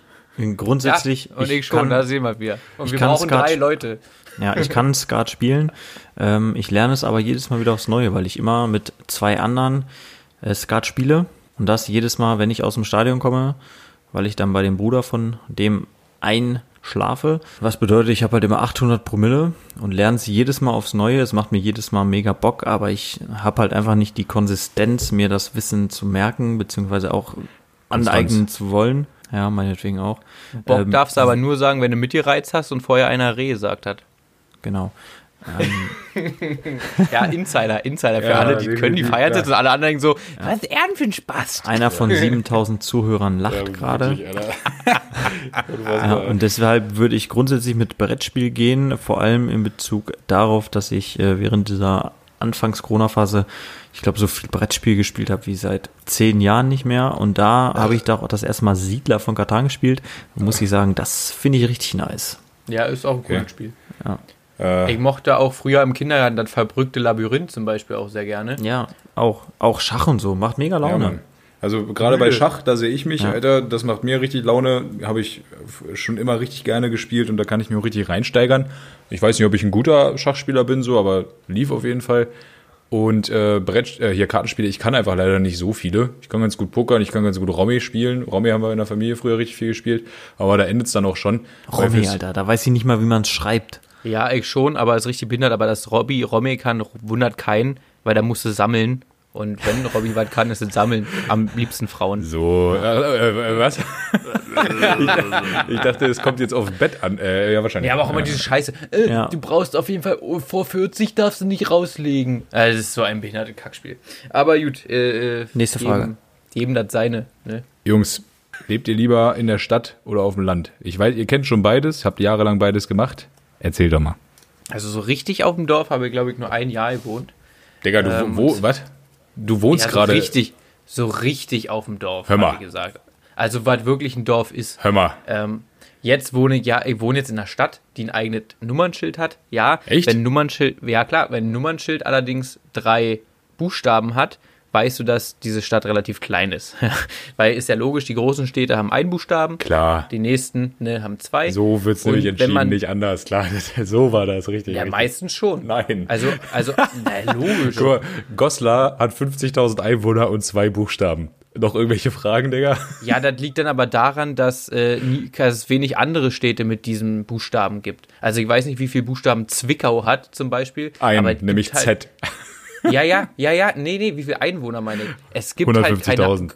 grundsätzlich. Ja, und ich, ich schon, kann- da sehen wir wieder. Und wir brauchen Skat- drei Leute. Ja, ich kann Skat spielen. Ähm, ich lerne es aber jedes Mal wieder aufs Neue, weil ich immer mit zwei anderen äh, Skat spiele. Und das jedes Mal, wenn ich aus dem Stadion komme, weil ich dann bei dem Bruder von dem einschlafe. Was bedeutet, ich habe halt immer 800 Promille und lerne sie jedes Mal aufs Neue. Es macht mir jedes Mal mega Bock, aber ich habe halt einfach nicht die Konsistenz, mir das Wissen zu merken, beziehungsweise auch aneignen zu wollen. Ja, meinetwegen auch. Bock Ähm, darfst du aber nur sagen, wenn du mit dir Reiz hast und vorher einer Reh gesagt hat. Genau. Ja, Insider, Insider für Ja, alle, die können die feiern ja. sitzen und alle anderen denken so, was ist er denn für ein Spaß? Einer von 7000 Zuhörern lacht gerade. Ja, und deshalb würde ich grundsätzlich mit Brettspiel gehen, vor allem in Bezug darauf, dass ich äh, während dieser Anfangs-Corona-Phase, ich glaube, so viel Brettspiel gespielt habe wie seit zehn Jahren nicht mehr. Und da habe ich doch das erste Mal Siedler von Katan gespielt. Da muss ich sagen, das finde ich richtig nice. Ja, ist auch ein cooles Okay. Spiel. Äh, Ich mochte auch früher im Kindergarten das verbrückte Labyrinth zum Beispiel auch sehr gerne. Ja, auch, auch Schach und so, macht mega ja, Laune. Mann. Also gerade bei. Schach, da sehe ich mich, Ja. Alter, das macht mir richtig Laune, habe ich schon immer richtig gerne gespielt und da kann ich mir auch richtig reinsteigern. Ich weiß nicht, ob ich ein guter Schachspieler bin, so, aber lief auf jeden Fall. Und äh, Brett, äh, hier Kartenspiele, ich kann einfach leider nicht so viele. Ich kann ganz gut pokern, ich kann ganz gut Romy spielen. Romy haben wir in der Familie früher richtig viel gespielt, aber da endet es dann auch schon. Romy, Alter, da weiß ich nicht mal, wie man es schreibt. Ja, ich schon, aber ist richtig behindert. Aber dass Robby Romy kann, wundert keinen, weil da musste sammeln. Und wenn Robby was kann, ist es sammeln. Am liebsten Frauen. So, äh, äh, was? ich, ich dachte, es kommt jetzt auf Bett an. Äh, ja, wahrscheinlich. Ja, aber auch immer diese Scheiße. Äh, Ja. Du brauchst auf jeden Fall, oh, vor 40 darfst du nicht rauslegen. Also, das ist so ein behindertes Kackspiel. Aber gut. Äh, äh, Nächste Frage. Jedem, jedem das seine. Ne? Jungs, lebt ihr lieber in der Stadt oder auf dem Land? Ich weiß, ihr kennt schon beides, habt jahrelang beides gemacht. Erzähl doch mal. Also so richtig auf dem Dorf habe ich, glaube ich, nur ein Jahr gewohnt. Digga, du, Ähm, wo, was? Du wohnst Ja, so gerade. richtig, so richtig auf dem Dorf, Hör mal. gesagt. Also, was wirklich ein Dorf ist. Hör mal. Ähm, jetzt wohne ich, ja, ich wohne jetzt in einer Stadt, die ein eigenes Nummernschild hat. Ja, Echt? wenn Nummernschild, ja klar, wenn ein Nummernschild allerdings drei Buchstaben hat, weißt du, dass diese Stadt relativ klein ist. Weil ist ja logisch, die großen Städte haben einen Buchstaben, Klar. die nächsten ne, haben zwei. So wird's Und nämlich wenn entschieden, man- nicht anders. Klar, das, so war das richtig. Ja, richtig. meistens schon. Nein. Also, also, na, logisch. Guck mal, Goslar hat 50.000 Einwohner und zwei Buchstaben. Noch irgendwelche Fragen, Digga? Ja, das liegt dann aber daran, dass, äh, dass es wenig andere Städte mit diesen Buchstaben gibt. Also ich weiß nicht, wie viele Buchstaben Zwickau hat zum Beispiel. Ein, es nämlich halt, Z. Ja, ja, ja, ja, nee, nee, wie viele Einwohner meine ich? Es gibt halt keine, 150.000.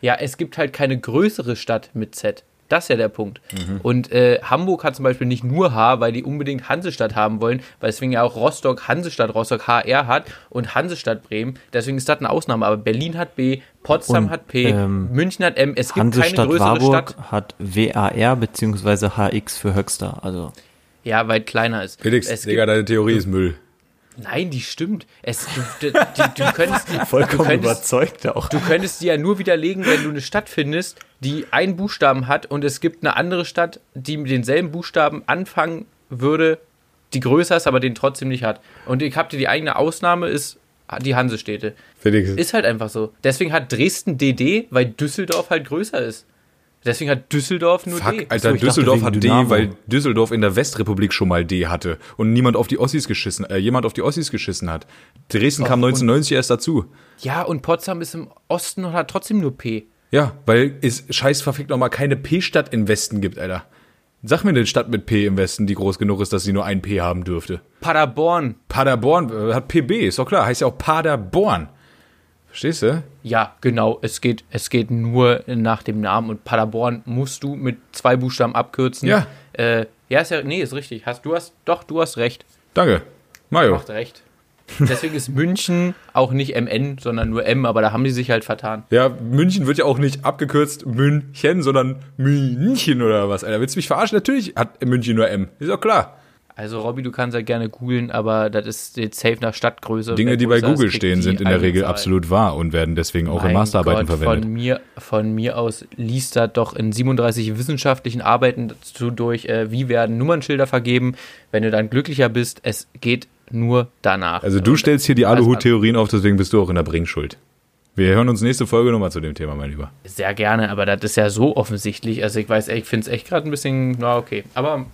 ja, es gibt halt keine größere Stadt mit Z. Das ist ja der Punkt. Mhm. Und äh, Hamburg hat zum Beispiel nicht nur H, weil die unbedingt Hansestadt haben wollen, weil deswegen ja auch Rostock Hansestadt Rostock HR hat und Hansestadt Bremen. Deswegen ist das eine Ausnahme. Aber Berlin hat B, Potsdam Und, hat P, ähm, München hat M. Es gibt keine Hansestadt größere Warburg Stadt. hat WAR beziehungsweise HX für Höxter. Also Ja, weil kleiner ist. Felix, es Digga, gibt, deine Theorie ist Müll. Nein, die stimmt. Es, du, du, du, du könntest, du könntest, überzeugt auch. du könntest die ja nur widerlegen, wenn du eine Stadt findest, die einen Buchstaben hat und es gibt eine andere Stadt, die mit denselben Buchstaben anfangen würde, die größer ist, aber den trotzdem nicht hat. Und ich hab dir die eigene Ausnahme ist die Hansestädte. Ist halt einfach so. Deswegen hat Dresden DD, weil Düsseldorf halt größer ist. Deswegen hat Düsseldorf nur Fuck, D. Alter, dachte Düsseldorf wegen hat D, Dynamo. weil Düsseldorf in der Westrepublik schon mal D hatte und niemand auf die Ossis geschissen, äh, jemand auf die Ossis geschissen hat. Dresden kam und- 1990 erst dazu. Ja, und Potsdam ist im Osten und hat trotzdem nur P. Ja, weil es scheiß verfickt nochmal keine P-Stadt im Westen gibt, Alter. Sag mir eine Stadt mit P im Westen, die groß genug ist, dass sie nur ein P haben dürfte. Paderborn. Paderborn äh, hat PB, ist doch klar, heißt ja auch Paderborn. Verstehst du? Ja, genau. Es geht, es geht nur nach dem Namen und Paderborn musst du mit zwei Buchstaben abkürzen. Ja. Äh, ja, ist ja, nee, ist richtig. Hast, du hast, doch, du hast recht. Danke. Mario. Macht recht. Deswegen ist München auch nicht MN, sondern nur M, aber da haben die sich halt vertan. Ja, München wird ja auch nicht abgekürzt München, sondern München oder was, Alter. Willst du mich verarschen? Natürlich hat München nur M. Ist doch klar. Also, Robby, du kannst halt gerne googeln, aber das ist jetzt safe nach Stadtgröße. Dinge, die bei Google stehen, sind in der Regel Einzahl. absolut wahr und werden deswegen auch in Mein Masterarbeiten Gott, verwendet. Von mir, von mir aus liest das doch in 37 wissenschaftlichen Arbeiten dazu durch, äh, wie werden Nummernschilder vergeben. Wenn du dann glücklicher bist, es geht nur danach. Also du Und stellst hier die Aluhut-Theorien auf, deswegen bist du auch in der Bringschuld. Wir hören uns nächste Folge nochmal zu dem Thema, mein Lieber. Sehr gerne, aber das ist ja so offensichtlich. Also ich weiß, ich finde es echt gerade ein bisschen, na okay. Aber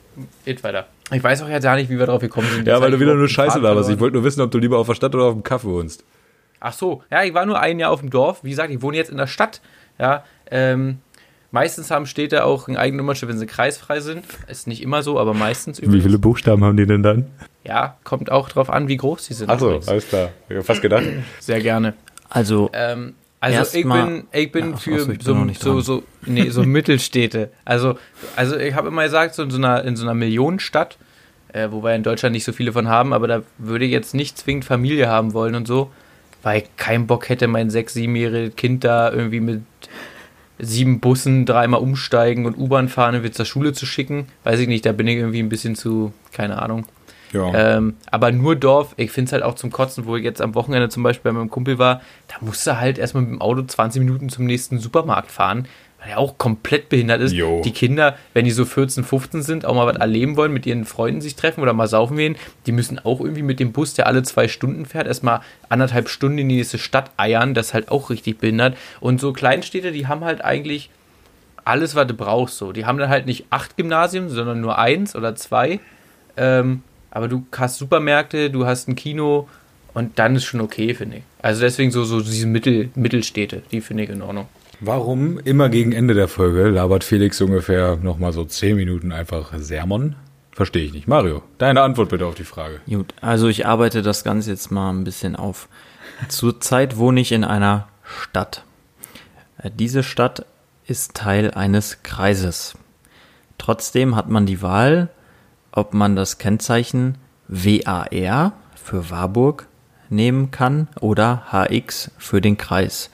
geht weiter. Ich weiß auch jetzt gar nicht, wie wir drauf gekommen sind. Ja, weil du wieder nur Scheiße laberst. Ich wollte nur wissen, ob du lieber auf der Stadt oder auf dem Kaffee wohnst. Ach so, ja, ich war nur ein Jahr auf dem Dorf. Wie gesagt, ich wohne jetzt in der Stadt. Ja, ähm, meistens haben Städte auch eine eigene Nummernschiff, wenn sie kreisfrei sind. Ist nicht immer so, aber meistens. Wie viele Buchstaben haben die denn dann? Ja, kommt auch drauf an, wie groß die sind. Achso, übrigens. alles klar. Ich hab fast gedacht. Sehr gerne. Also, Ähm, also ich bin, ich bin Ach, für ich bin so, noch nicht so, so, nee, so Mittelstädte. Also, also ich habe immer gesagt, so in so einer, in so einer Millionenstadt, äh, wo wir in Deutschland nicht so viele von haben, aber da würde ich jetzt nicht zwingend Familie haben wollen und so, weil ich keinen Bock hätte, mein sechs-, siebenjähriges Kind da irgendwie mit sieben Bussen dreimal umsteigen und U-Bahn fahren und wieder zur Schule zu schicken. Weiß ich nicht, da bin ich irgendwie ein bisschen zu, keine Ahnung. Ja. Ähm, aber nur Dorf, ich finde es halt auch zum Kotzen, wo ich jetzt am Wochenende zum Beispiel bei meinem Kumpel war, da musste halt erstmal mit dem Auto 20 Minuten zum nächsten Supermarkt fahren, weil er auch komplett behindert ist. Jo. Die Kinder, wenn die so 14, 15 sind, auch mal was erleben wollen, mit ihren Freunden sich treffen oder mal saufen gehen, die müssen auch irgendwie mit dem Bus, der alle zwei Stunden fährt, erstmal anderthalb Stunden in die nächste Stadt eiern, das ist halt auch richtig behindert. Und so Kleinstädte, die haben halt eigentlich alles, was du brauchst. So. Die haben dann halt nicht acht Gymnasien, sondern nur eins oder zwei. Ähm, aber du hast Supermärkte, du hast ein Kino und dann ist schon okay, finde ich. Also deswegen so, so diese Mittel, Mittelstädte, die finde ich in Ordnung. Warum immer gegen Ende der Folge labert Felix ungefähr nochmal so 10 Minuten einfach Sermon? Verstehe ich nicht. Mario, deine Antwort bitte auf die Frage. Gut, also ich arbeite das Ganze jetzt mal ein bisschen auf. Zurzeit wohne ich in einer Stadt. Äh, Diese Stadt ist Teil eines Kreises. Trotzdem hat man die Wahl, ob man das Kennzeichen WAR für Warburg nehmen kann oder HX für den Kreis.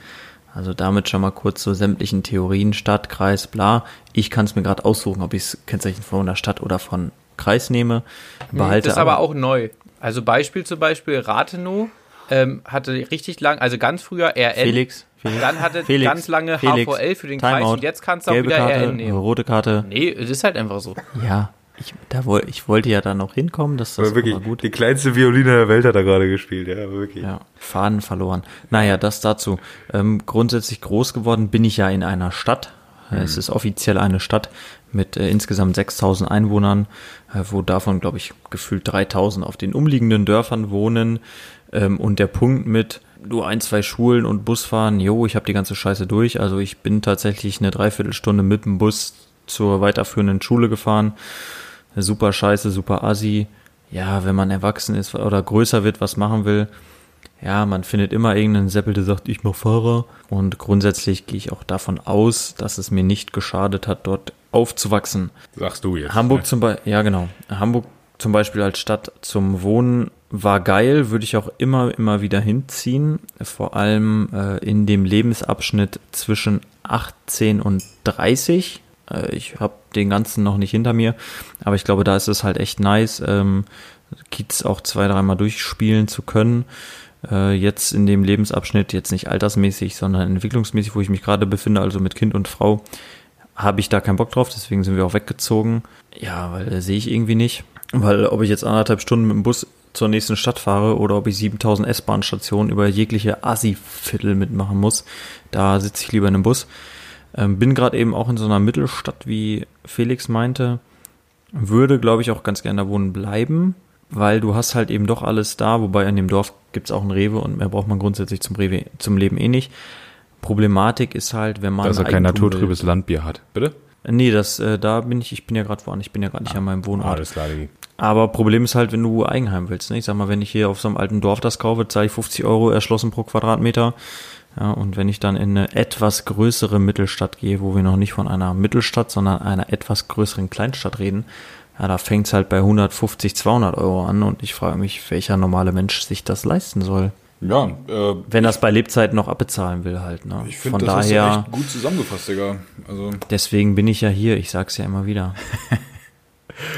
Also damit schon mal kurz zu sämtlichen Theorien, Stadt, Kreis, bla. Ich kann es mir gerade aussuchen, ob ich das Kennzeichen von der Stadt oder von Kreis nehme. Behalte das ist aber auch neu. Also Beispiel zum Beispiel Rathenow ähm, hatte richtig lang, also ganz früher RN. Felix, Felix. Dann hatte Felix, ganz lange Felix, HVL für den Kreis Timeout, und jetzt kannst du auch wieder Karte, RN nehmen. rote Karte. Nee, es ist halt einfach so. Ja, ich, da woll, ich wollte ja da noch hinkommen, dass das Aber wirklich, gut. die kleinste Violine der Welt hat er gerade gespielt, ja, wirklich. Ja, Faden verloren. Naja, das dazu. Ähm, grundsätzlich groß geworden bin ich ja in einer Stadt. Äh, Es ist offiziell eine Stadt mit äh, insgesamt 6000 Einwohnern, äh, wo davon, glaube ich, gefühlt 3000 auf den umliegenden Dörfern wohnen. Ähm, und der Punkt mit nur ein, zwei Schulen und Busfahren, jo, ich habe die ganze Scheiße durch. Also ich bin tatsächlich eine Dreiviertelstunde mit dem Bus zur weiterführenden Schule gefahren. Super scheiße, super assi. Ja, wenn man erwachsen ist oder größer wird, was machen will, ja, man findet immer irgendeinen Seppel, der sagt, ich mach Fahrer. Und grundsätzlich gehe ich auch davon aus, dass es mir nicht geschadet hat, dort aufzuwachsen. Sagst du jetzt. Hamburg ne? zum Beispiel, ja genau. Hamburg zum Beispiel als Stadt zum Wohnen war geil, würde ich auch immer, immer wieder hinziehen. Vor allem äh, in dem Lebensabschnitt zwischen 18 und 30. Äh, ich habe den ganzen noch nicht hinter mir, aber ich glaube, da ist es halt echt nice, ähm, Kiez auch zwei, dreimal durchspielen zu können. Äh, jetzt in dem Lebensabschnitt, jetzt nicht altersmäßig, sondern entwicklungsmäßig, wo ich mich gerade befinde, also mit Kind und Frau, habe ich da keinen Bock drauf, deswegen sind wir auch weggezogen. Ja, weil äh, sehe ich irgendwie nicht. Weil ob ich jetzt anderthalb Stunden mit dem Bus zur nächsten Stadt fahre oder ob ich 7000 S-Bahn-Stationen über jegliche Assi-Viertel mitmachen muss, da sitze ich lieber in einem Bus. Ähm, bin gerade eben auch in so einer Mittelstadt, wie Felix meinte. Würde, glaube ich, auch ganz gerne da wohnen bleiben, weil du hast halt eben doch alles da, wobei in dem Dorf gibt's auch ein Rewe und mehr braucht man grundsätzlich zum, Rewe, zum Leben eh nicht. Problematik ist halt, wenn man Dass er kein naturtrübes Landbier hat. Bitte? Nee, das, äh, da bin ich, ich bin ja gerade woanders, ich bin ja gerade nicht an meinem Wohnort. Alles klar, Digi. Aber Problem ist halt, wenn du Eigenheim willst. Ne? Ich sag mal, wenn ich hier auf so einem alten Dorf das kaufe, zahle ich 50 Euro erschlossen pro Quadratmeter. Ja, und wenn ich dann in eine etwas größere Mittelstadt gehe, wo wir noch nicht von einer Mittelstadt, sondern einer etwas größeren Kleinstadt reden, ja, da fängt's halt bei 150, 200 Euro an und ich frage mich, welcher normale Mensch sich das leisten soll. Ja, äh, Wenn das bei Lebzeiten noch abbezahlen will halt. Ne? ich Von finde, das daher, hast du echt gut zusammengefasst, Digga. Also, Deswegen bin ich ja hier, ich sag's ja immer wieder.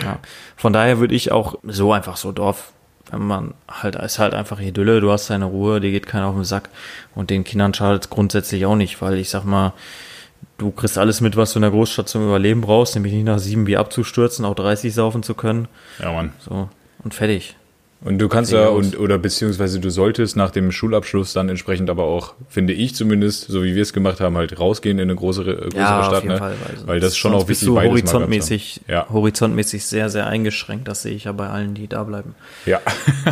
ja. Von daher würde ich auch so einfach so Dorf, wenn man halt, ist halt einfach Idylle, du hast deine Ruhe, dir geht keiner auf den Sack und den Kindern schadet es grundsätzlich auch nicht, weil ich sag mal, du kriegst alles mit, was du in der Großstadt zum Überleben brauchst, nämlich nicht nach sieben Bier abzustürzen, auch 30 saufen zu können, ja, Mann. so und fertig. Und du kannst ja, und, oder beziehungsweise du solltest nach dem Schulabschluss dann entsprechend aber auch, finde ich zumindest, so wie wir es gemacht haben, halt rausgehen in eine größere, größere Ja, Stadt, auf jeden ne? Fall. Also Weil das ist schon auch wichtig, mal horizontmäßig. Ja. horizontmäßig sehr, sehr eingeschränkt. Das sehe ich ja bei allen, die da bleiben. Ja,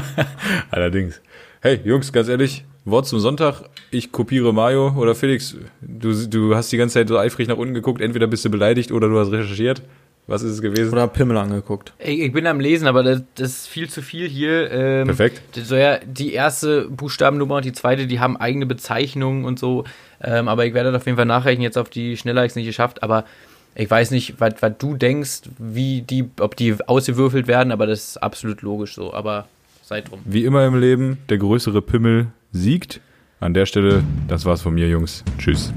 allerdings. Hey, Jungs, ganz ehrlich, Wort zum Sonntag. Ich kopiere Mario oder Felix. Du, du hast die ganze Zeit so eifrig nach unten geguckt. Entweder bist du beleidigt oder du hast recherchiert. Was ist es gewesen? Oder Pimmel angeguckt. Ich, ich bin am Lesen, aber das, das ist viel zu viel hier. Ähm, Perfekt. Das ja die erste Buchstabennummer und die zweite, die haben eigene Bezeichnungen und so. Ähm, aber ich werde das auf jeden Fall nachrechnen, jetzt auf die schneller ich es nicht geschafft. Aber ich weiß nicht, was, was du denkst, wie die, ob die ausgewürfelt werden, aber das ist absolut logisch so. Aber sei drum. Wie immer im Leben, der größere Pimmel siegt. An der Stelle, das war's von mir, Jungs. Tschüss.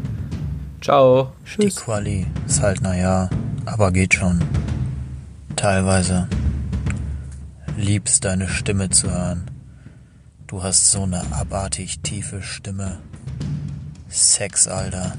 Ciao. Die Quali ist halt naja, aber geht schon. Teilweise. Liebst deine Stimme zu hören. Du hast so eine abartig tiefe Stimme. Sex, Alter.